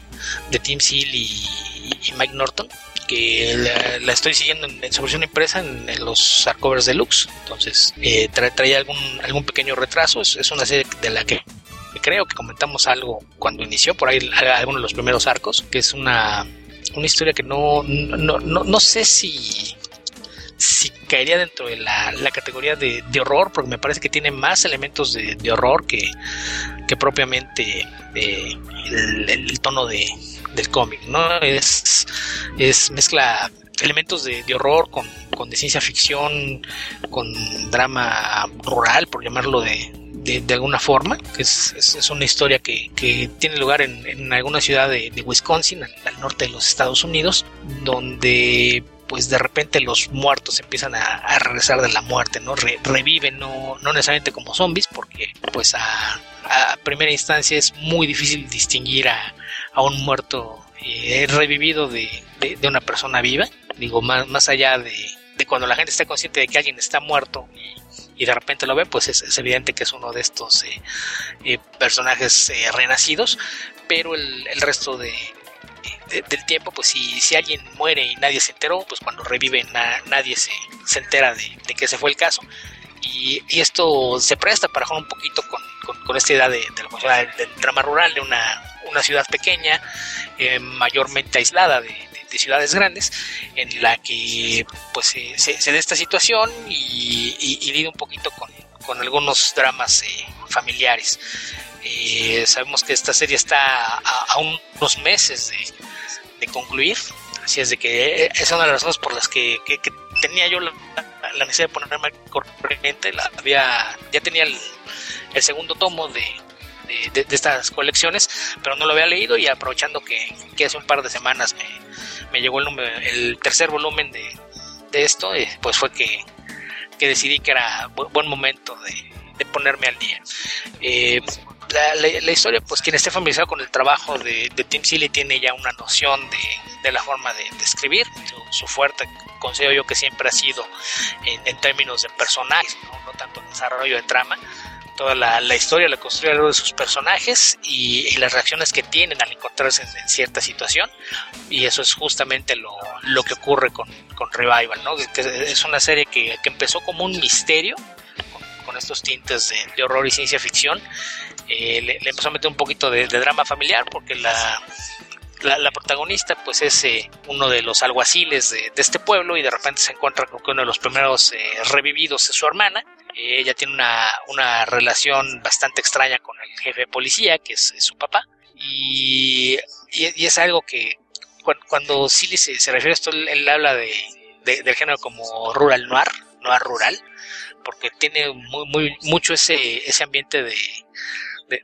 de Tim Seal y Mike Norton que la, estoy siguiendo en, su versión impresa en, los hardcovers deluxe. Entonces, eh, traía algún, algún pequeño retraso. Es, una serie de la que creo que comentamos algo cuando inició, por ahí algunos de los primeros arcos, que es una, una historia que no, no, no, no sé si si caería dentro de la, categoría de, horror, porque me parece que tiene más elementos de, horror que, que propiamente eh, el, tono de, del cómic, ¿no? Es, es mezcla elementos de, horror con, con, de ciencia ficción, con drama rural, por llamarlo de, de, alguna forma. Es, es, una historia que, que tiene lugar en, en alguna ciudad de, Wisconsin, al, norte de los Estados Unidos, donde pues de repente los muertos empiezan a, regresar de la muerte, ¿no? reviven, no, no necesariamente como zombies, porque pues a, a primera instancia es muy difícil distinguir a, a un muerto eh, revivido de, de, una persona viva. Digo, más, más allá de, de, cuando la gente está consciente de que alguien está muerto y, de repente lo ve, pues es, evidente que es uno de estos eh, eh, personajes eh, renacidos, pero el, el resto de, del tiempo, pues si, si alguien muere y nadie se enteró, pues cuando revive nadie se, se entera de, de, que ese fue el caso. Y, esto se presta para jugar un poquito con, con, esta idea de, del drama rural de una, una ciudad pequeña, eh, mayormente aislada de, ciudades grandes, en la que pues se, se, da esta situación y, y, un poquito con, con algunos dramas eh, familiares. Eh, sabemos que esta serie está a, unos meses de, de, concluir, así es de que es una de las razones por las que, que, tenía yo la, la, necesidad de ponerme corriente, la, había, ya tenía el, el segundo tomo de, de, estas colecciones, pero no lo había leído y aprovechando que, hace un par de semanas me, llegó el, el tercer volumen de, esto, eh, pues fue que, decidí que era buen momento de, ponerme al día. Eh, la, historia, pues quien esté familiarizado con el trabajo de, Tim Seeley tiene ya una noción de, la forma de, escribir, su, fuerte considero yo que siempre ha sido en, términos de personajes, ¿no? tanto en desarrollo de trama, toda la, historia la construye alrededor de sus personajes y, las reacciones que tienen al encontrarse en, cierta situación y eso es justamente lo, lo que ocurre con, con Revival, ¿no? que es una serie que, que empezó como un misterio con estos tintes de, horror y ciencia ficción. Eh, le, empezó a meter un poquito de, drama familiar porque la, la, protagonista pues es eh, uno de los alguaciles de, este pueblo y de repente se encuentra con que uno de los primeros eh, revividos es su hermana. Ella tiene una, una, relación bastante extraña con el jefe de policía, que es, su papá. Y, y, es algo que cuando, Silly se, refiere a esto, él, habla de, del género como rural noir, noir rural, porque tiene muy, muy, mucho ese, ese ambiente de,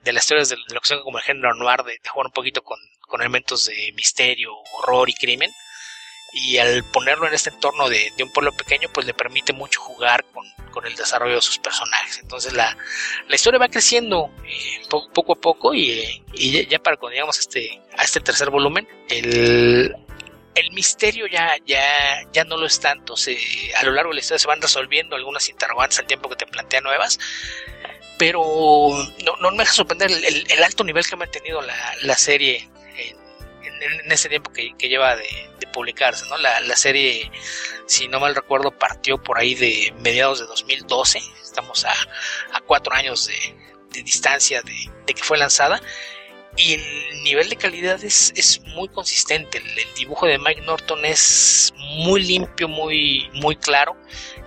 de, las historias de, lo que son como el género noir, de, jugar un poquito con, con, elementos de misterio, horror y crimen. Y al ponerlo en este entorno de, un pueblo pequeño, pues le permite mucho jugar con, con el desarrollo de sus personajes. Entonces la, la historia va creciendo eh, poco a poco y, eh, y ya, para cuando llegamos a este, a este tercer volumen, el, el misterio ya, ya, ya no lo es tanto. Se, a lo largo de la historia se van resolviendo algunas interrogantes al tiempo que te plantea nuevas. Pero no, no me deja sorprender el, alto nivel que ha mantenido la, la serie en, en, ese tiempo que, lleva de, publicarse. ¿no? La, la, serie, si no mal recuerdo, partió por ahí de mediados de 2012. Estamos a, a cuatro años de, de distancia de, de que fue lanzada y el nivel de calidad es, es muy consistente. El, dibujo de Mike Norton es muy limpio, muy, muy claro.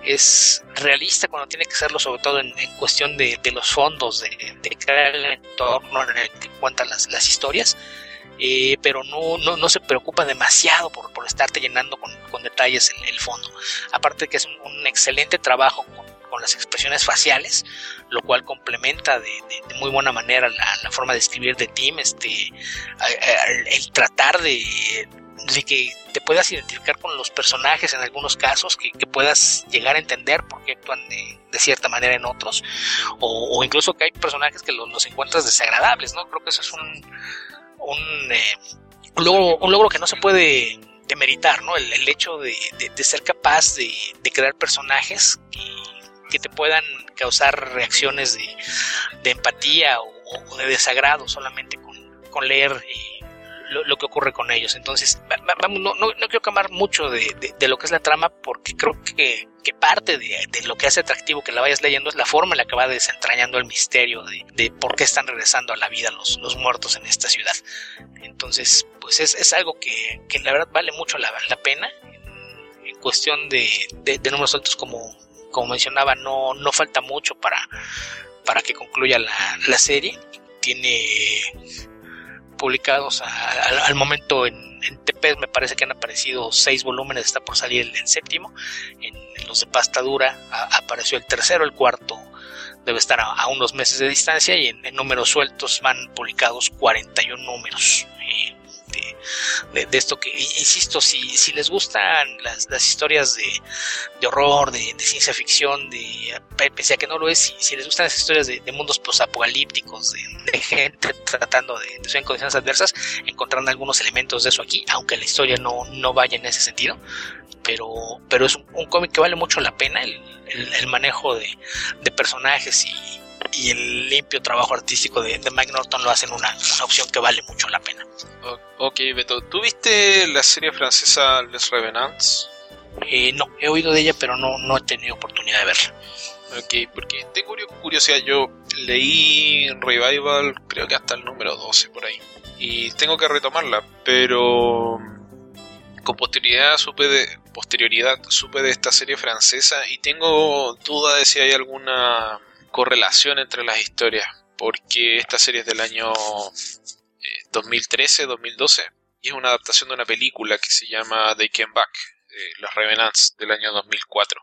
Es realista cuando tiene que serlo, sobre todo en, cuestión de, de, los fondos, de, de, crear el entorno en el que cuentan las, las historias. Eh, pero no, no, no, se preocupa demasiado por, por estarte llenando con, con detalles el, el, fondo. Aparte que es un, un excelente trabajo con con las expresiones faciales, lo cual complementa de, muy buena manera la, forma de escribir de Tim, este, el, tratar de, que te puedas identificar con los personajes en algunos casos, que, puedas llegar a entender por qué actúan de, cierta manera en otros, o, incluso que hay personajes que los, encuentras desagradables, ¿no? Creo que eso es un, un, eh, logro, un logro que no se puede demeritar, ¿no? El, hecho de, ser capaz de, crear personajes que, que te puedan causar reacciones de, empatía o, de desagrado solamente con, leer eh, lo, que ocurre con ellos. Entonces, vamos, no, no, quiero cambiar mucho de, lo que es la trama porque creo que, parte de, lo que hace atractivo que la vayas leyendo es la forma en la que va desentrañando el misterio de, por qué están regresando a la vida los, los muertos en esta ciudad. Entonces, pues es, algo que, la verdad vale mucho la, pena en, cuestión de, de números altos como como mencionaba, no, no falta mucho para, para que concluya la, serie. Tiene publicados al momento en, en TP me parece que han aparecido seis volúmenes, está por salir el, séptimo. En, los de pasta dura apareció el tercero, el cuarto debe estar a, unos meses de distancia y en, números sueltos van publicados 41 números. De, esto que, insisto, si, si les gustan las, historias de, horror, de, ciencia ficción, de pese a que no lo es, si, les gustan las historias de, mundos posapocalípticos, de, gente tratando de, de condiciones adversas, encontrarán algunos elementos de eso aquí, aunque la historia no, no vaya en ese sentido. Pero, pero es un, cómic que vale mucho la pena, el, el, manejo de, personajes y, y el limpio trabajo artístico de, de Mike Norton lo hacen una, una opción que vale mucho la pena. Ok, Beto, ¿tú viste la serie francesa Les Revenants? Eh, no, he oído de ella, pero no, no he tenido oportunidad de verla. Ok, porque tengo curiosidad, yo leí Revival, creo que hasta el número 12 por ahí, y tengo que retomarla, pero con posterioridad supe de, posterioridad supe de esta serie francesa y tengo duda de si hay alguna correlación entre las historias, porque esta serie es del año 2013-2012 y es una adaptación de una película que se llama They Came Back, eh, Los Revenants del año 2004.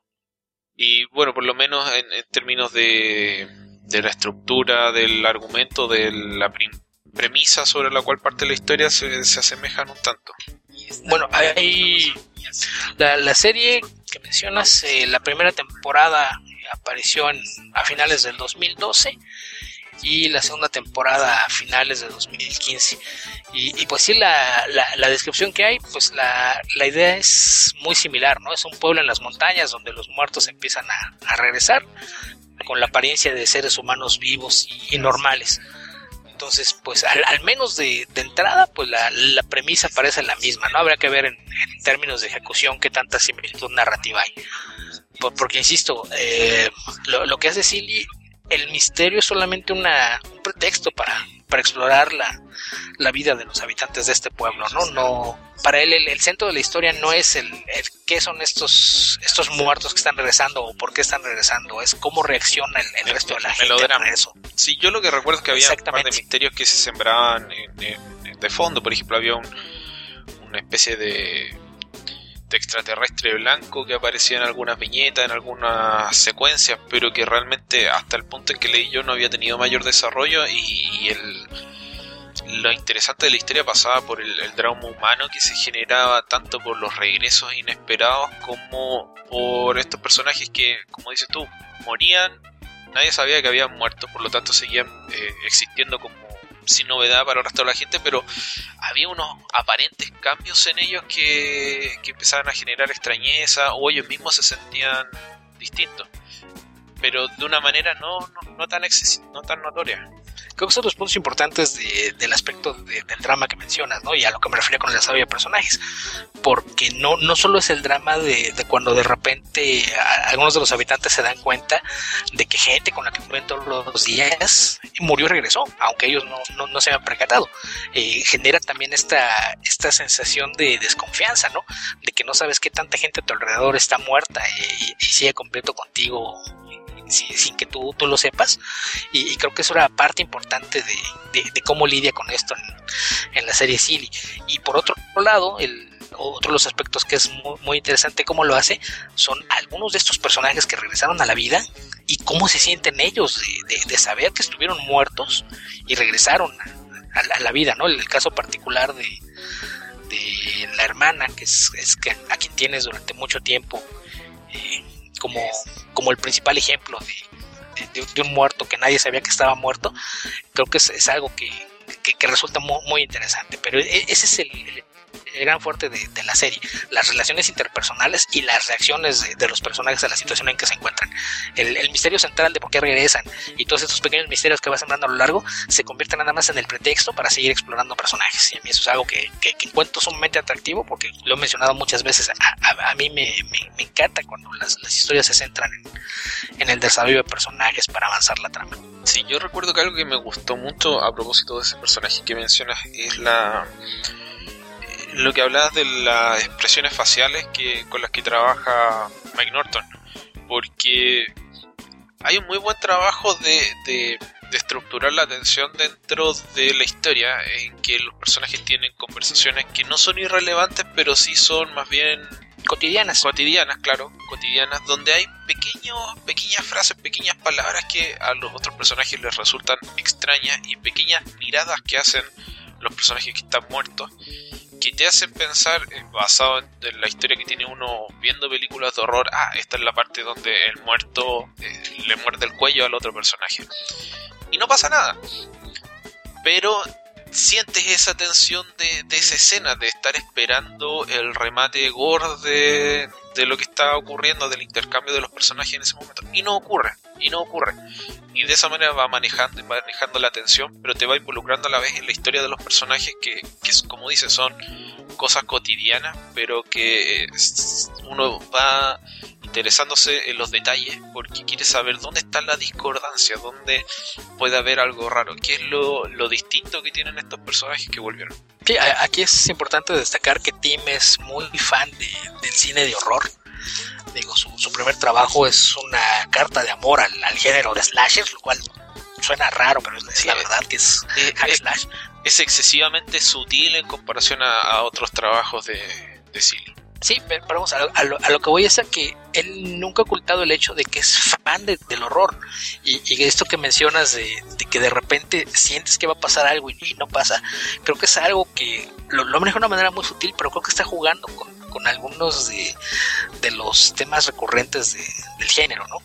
Y bueno, por lo menos en, términos de, de, la estructura, del argumento, de la premisa sobre la cual parte la historia se, se asemejan un tanto. Bueno, hay la, la serie que mencionas, eh, la primera temporada apareció en, a finales del 2012 y la segunda temporada a finales de 2015. Y, pues sí, la, la, descripción que hay, pues la, la, idea es muy similar, ¿no? Es un pueblo en las montañas donde los muertos empiezan a, regresar con la apariencia de seres humanos vivos y, normales. Entonces, pues al, menos de, entrada, pues la, la, premisa parece la misma, ¿no? Habría que ver en, en, términos de ejecución qué tanta similitud narrativa hay. Porque insisto, eh, lo, lo, que hace Silly, el misterio es solamente una, un pretexto para, para explorar la, la vida de los habitantes de este pueblo, ¿no? No, para él el, centro de la historia no es el, qué son estos estos muertos que están regresando o por qué están regresando, es cómo reacciona el, resto de la gente a eso. Sí, yo lo que recuerdo es que había un par de misterios que se sembraban de fondo, por ejemplo, había un, una especie de de extraterrestre blanco que aparecía en algunas viñetas, en algunas secuencias, pero que realmente hasta el punto en que leí yo no había tenido mayor desarrollo y el, lo interesante de la historia pasaba por el, el, drama humano que se generaba tanto por los regresos inesperados como por estos personajes que, como dices tú, morían, nadie sabía que habían muerto, por lo tanto seguían eh, existiendo como sin novedad para el resto de la gente, pero había unos aparentes cambios en ellos que, que empezaban a generar extrañeza o ellos mismos se sentían distintos, pero de una manera no, no, no tan, no tan notoria creo que son los puntos importantes del aspecto del drama que mencionas, ¿no? Y a lo que me refería con el desarrollo de personajes. Porque no, no solo es el drama de, cuando de repente algunos de los habitantes se dan cuenta de que gente con la que viven todos los días murió y regresó, aunque ellos no, se habían percatado. Eh, genera también esta, esta sensación de desconfianza, ¿no? De que no sabes qué tanta gente a tu alrededor está muerta y, y sigue completo contigo sin, que tú, tú, lo sepas. Y, creo que eso era parte importante de, cómo lidia con esto en, la serie Silly. Y por otro lado, el, otro de los aspectos que es muy, interesante cómo lo hace son algunos de estos personajes que regresaron a la vida y cómo se sienten ellos de, saber que estuvieron muertos y regresaron a, la vida, ¿no? El, caso particular de, de la hermana, que es, que a quien tienes durante mucho tiempo eh, como, como el principal ejemplo de, de, un muerto que nadie sabía que estaba muerto, creo que es, algo que, que, resulta muy, muy, interesante. Pero e, ese es el gran fuerte de, la serie, las relaciones interpersonales y las reacciones de, los personajes a la situación en que se encuentran. El, misterio central de por qué regresan y todos estos pequeños misterios que va sembrando a lo largo se convierten nada más en el pretexto para seguir explorando personajes. Y a mí eso es algo que, que, encuentro sumamente atractivo porque lo he mencionado muchas veces. A, mí me, me, encanta cuando las, las, historias se centran en, en el desarrollo de personajes para avanzar la trama. Sí, yo recuerdo que algo que me gustó mucho a propósito de ese personaje que mencionas es la lo que hablabas de las expresiones faciales que con las que trabaja Mike Norton, porque hay un muy buen trabajo de, de, estructurar la atención dentro de la historia, en que los personajes tienen conversaciones que no son irrelevantes, pero sí son más bien cotidianas. Cotidianas, claro, cotidianas, donde hay pequeños, pequeñas frases, pequeñas palabras que a los otros personajes les resultan extrañas y pequeñas miradas que hacen los personajes que están muertos que te hacen pensar, eh, basado en, la historia que tiene uno viendo películas de horror, ah, esta es la parte donde el muerto eh, le muerde el cuello al otro personaje. Y no pasa nada. Pero sientes esa tensión de, de esa escena, de estar esperando el remate gore de, de lo que está ocurriendo, del intercambio de los personajes en ese momento. Y no ocurre, y no ocurre. Y de esa manera va manejando, manejando la atención, pero te va involucrando a la vez en la historia de los personajes que, que como dices, son cosas cotidianas, pero que uno va interesándose en los detalles porque quiere saber dónde está la discordancia, dónde puede haber algo raro, qué es lo, lo distinto que tienen estos personajes que volvieron. Sí, aquí es importante destacar que Tim es muy fan del cine de horror. Digo, su, su, primer trabajo es una carta de amor al, género de slashers, lo cual suena raro, pero es la verdad que es eh, eh, slash. Es excesivamente sutil en comparación a, otros trabajos de, de Silly. Sí, pero vamos, a lo, a, lo, que voy es a que él nunca ha ocultado el hecho de que es fan del horror. Y, y, esto que mencionas de, que de repente sientes que va a pasar algo y, no pasa, creo que es algo que lo, lo maneja de una manera muy sutil, pero creo que está jugando con, con algunos de, de, los temas recurrentes de, del género, ¿no?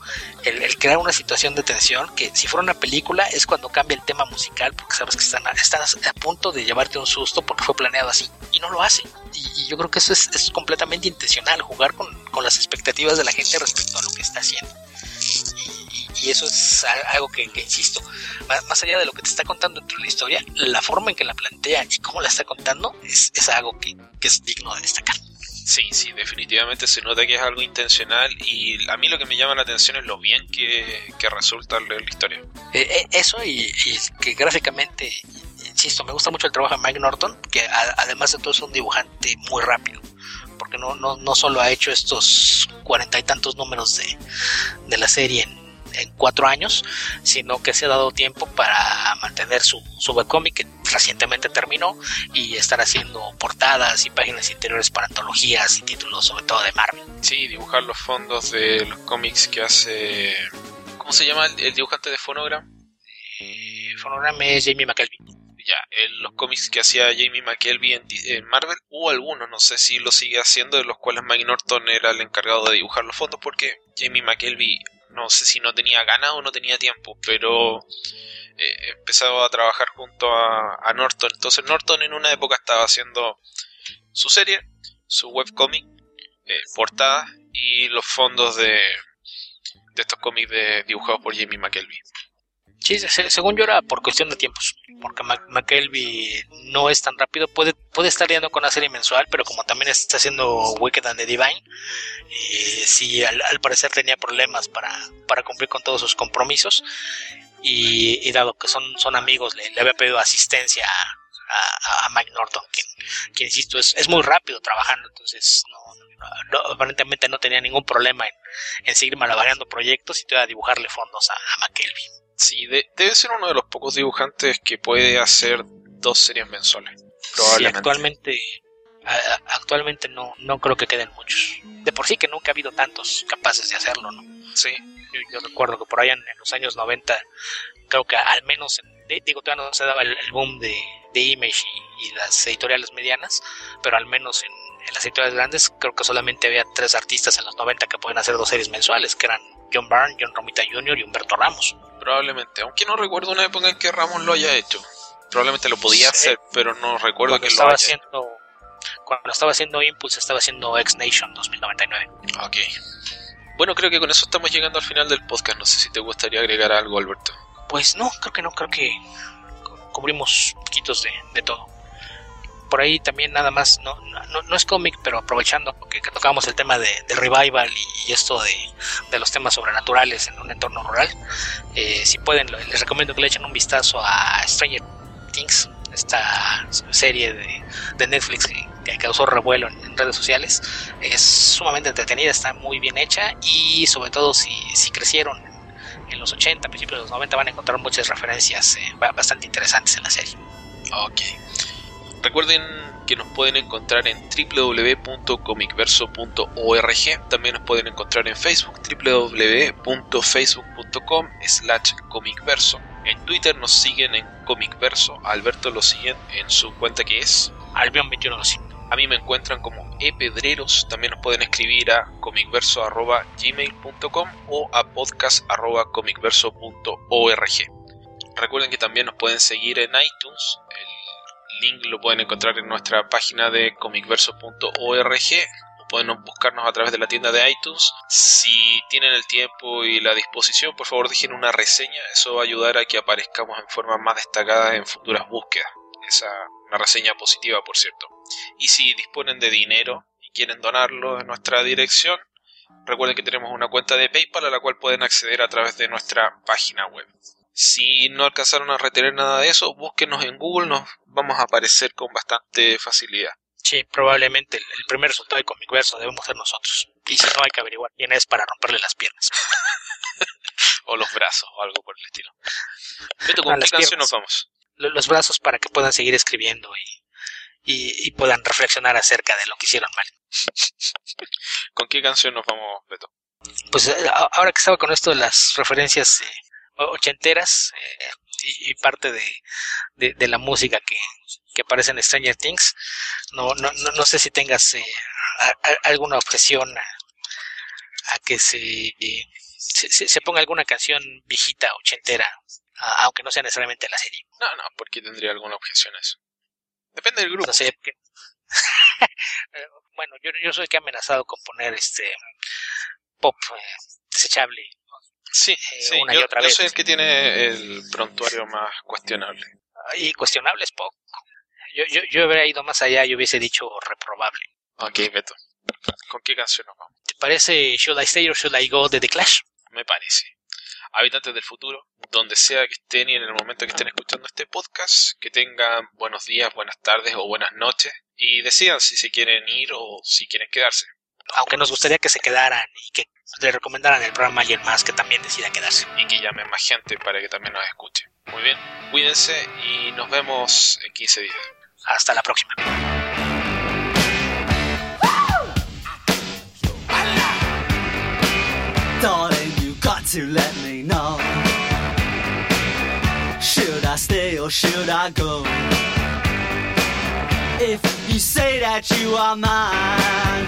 El, el, crear una situación de tensión que si fuera una película es cuando cambia el tema musical porque sabes que están, están a punto de llevarte un susto porque fue planeado así y no lo hace. Y, yo creo que eso es, es completamente intencional, jugar con, con, las expectativas de la gente respecto a lo que está haciendo. Y, y eso es algo que, que insisto, más, más, allá de lo que te está contando dentro de la historia, la forma en que la plantea y cómo la está contando es, es algo que, que es digno de destacar. Sí, sí, definitivamente se nota que es algo intencional y a mí lo que me llama la atención es lo bien que, que resulta leer la historia. Eh, eh, eso y, y, que gráficamente, insisto, me gusta mucho el trabajo de Mike Norton, que a, además de todo es un dibujante muy rápido, porque no, no, no solo ha hecho estos cuarenta y tantos números de, de la serie en cuatro años, sino que se ha dado tiempo para mantener su, su webcomic recientemente terminó y estar haciendo portadas y páginas interiores para antologías y títulos, sobre todo de Marvel. Sí, dibujar los fondos de los cómics que hace. ¿Cómo se llama el, dibujante de Phonogram? Eh, Phonogram es Jamie McKelvey. Ya, en los cómics que hacía Jamie McKelvey en, en, Marvel, hubo algunos, no sé si lo sigue haciendo, de los cuales Mike Norton era el encargado de dibujar los fondos, porque Jamie McKelvey no sé si no tenía ganas o no tenía tiempo, pero eh, empezaba a trabajar junto a, Norton. Entonces Norton en una época estaba haciendo su serie, su webcomic, eh, portada y los fondos de, de estos cómics de, dibujados por Jamie McKelvey. Sí, según yo era por cuestión de tiempos, porque McKelvey no es tan rápido, puede, puede estar lidiando con la serie mensual, pero como también está haciendo Wicked and the Divine, eh, sí, al, parecer tenía problemas para, para cumplir con todos sus compromisos, y, dado que son, son amigos, le, había pedido asistencia a, Mike Norton, quien, insisto, es, es, muy rápido trabajando, entonces no, aparentemente no tenía ningún problema en, en seguir malabareando proyectos y a dibujarle fondos a, a McKelvey. Sí, debe ser uno de los pocos dibujantes que puede hacer dos series mensuales. Probablemente. actualmente, actualmente no, no creo que queden muchos. De por sí que nunca ha habido tantos capaces de hacerlo, ¿no? Sí. Yo, recuerdo que por allá en, los años 90, creo que al menos, digo, todavía no se daba el, boom de, Image y, las editoriales medianas, pero al menos en, en las editoriales grandes creo que solamente había tres artistas en los 90 que pueden hacer dos series mensuales, que eran John Byrne, John Romita Jr. y Humberto Ramos. Probablemente, aunque no recuerdo una época en que Ramos lo haya hecho. Probablemente lo podía hacer, pero no recuerdo que lo haya haciendo, Cuando estaba haciendo Impulse, estaba haciendo X Nation 2099. Ok. Bueno, creo que con eso estamos llegando al final del podcast. No sé si te gustaría agregar algo, Alberto. Pues no, creo que no, creo que cubrimos poquitos de, de todo por ahí también nada más, no, no, no es cómic, pero aprovechando que, tocamos el tema de, revival y, esto de, los temas sobrenaturales en un entorno rural, eh, si pueden, les recomiendo que le echen un vistazo a Stranger Things, esta serie de, Netflix que, causó revuelo en, redes sociales. Es sumamente entretenida, está muy bien hecha y sobre todo si, si crecieron en los 80, principios de los 90 van a encontrar muchas referencias eh, bastante interesantes en la serie. Ok. Recuerden que nos pueden encontrar en www.comicverso.org. También nos pueden encontrar en Facebook, www.facebook.com slash comicverso. En Twitter nos siguen en Comicverso. Alberto lo siguen en su cuenta que es Albion21 A mí me encuentran como epedreros. También nos pueden escribir a comicverso.gmail.com o a podcast.comicverso.org. Recuerden que también nos pueden seguir en iTunes. Link lo pueden encontrar en nuestra página de comicverso.org o pueden buscarnos a través de la tienda de iTunes. Si tienen el tiempo y la disposición, por favor dejen una reseña, eso va a ayudar a que aparezcamos en forma más destacada en futuras búsquedas. Esa una reseña positiva, por cierto. Y si disponen de dinero y quieren donarlo en nuestra dirección, recuerden que tenemos una cuenta de PayPal a la cual pueden acceder a través de nuestra página web. Si no alcanzaron a retener nada de eso, búsquenos en Google, nos vamos a aparecer con bastante facilidad. Sí, probablemente el, primer resultado de Comic Verso debemos ser nosotros. Y si no, hay que averiguar quién es para romperle las piernas. o los brazos, o algo por el estilo. ¿con qué canción nos vamos? Los brazos para que puedan seguir escribiendo y, y, puedan reflexionar acerca de lo que hicieron mal. ¿Con qué canción nos vamos, Beto? Pues eh, ahora que estaba con esto de las referencias eh, ochenteras eh, y, parte de, de, la música que, que, aparece en Stranger Things. No, no, no, sé si tengas eh, alguna objeción a, que se, se, se, ponga alguna canción viejita, ochentera, aunque no sea necesariamente la serie. No, no, porque tendría alguna objeción a eso. Depende del grupo. Eh, bueno, yo, yo soy que ha amenazado con poner este pop desechable Sí, eh, sí una y otra vez. soy el que tiene el prontuario más cuestionable. Y cuestionable es poco. Yo, yo, yo habría ido más allá y hubiese dicho reprobable. Ok, Beto. ¿Con qué canción nos vamos? ¿Te parece Should I Stay or Should I Go de The Clash? Me parece. Habitantes del futuro, donde sea que estén y en el momento que estén escuchando este podcast, que tengan buenos días, buenas tardes o buenas noches y decidan si se quieren ir o si quieren quedarse. Aunque nos gustaría que se quedaran y que le recomendaran el programa a alguien más que también decida quedarse. Y que llamen más gente para que también nos escuche. Muy bien, cuídense y nos vemos en 15 días. Hasta la próxima. Darling, you got to let me know. Should I stay or should I go? If you say that you are mine,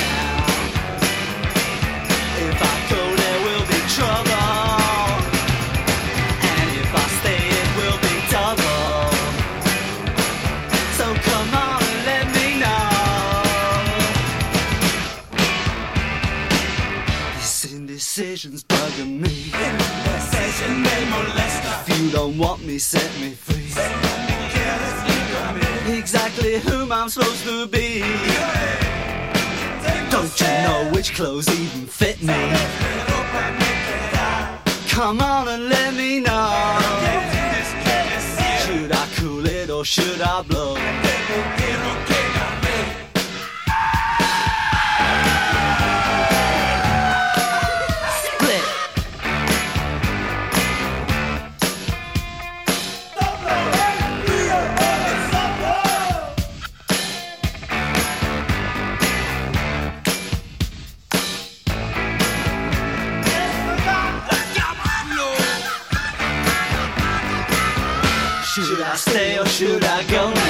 This indecision's bugging me. If you don't want me, set me free. Exactly whom I'm supposed to be. Don't you know which clothes even fit me? Come on and let me know. Should I cool it or should I blow? Stay or should I go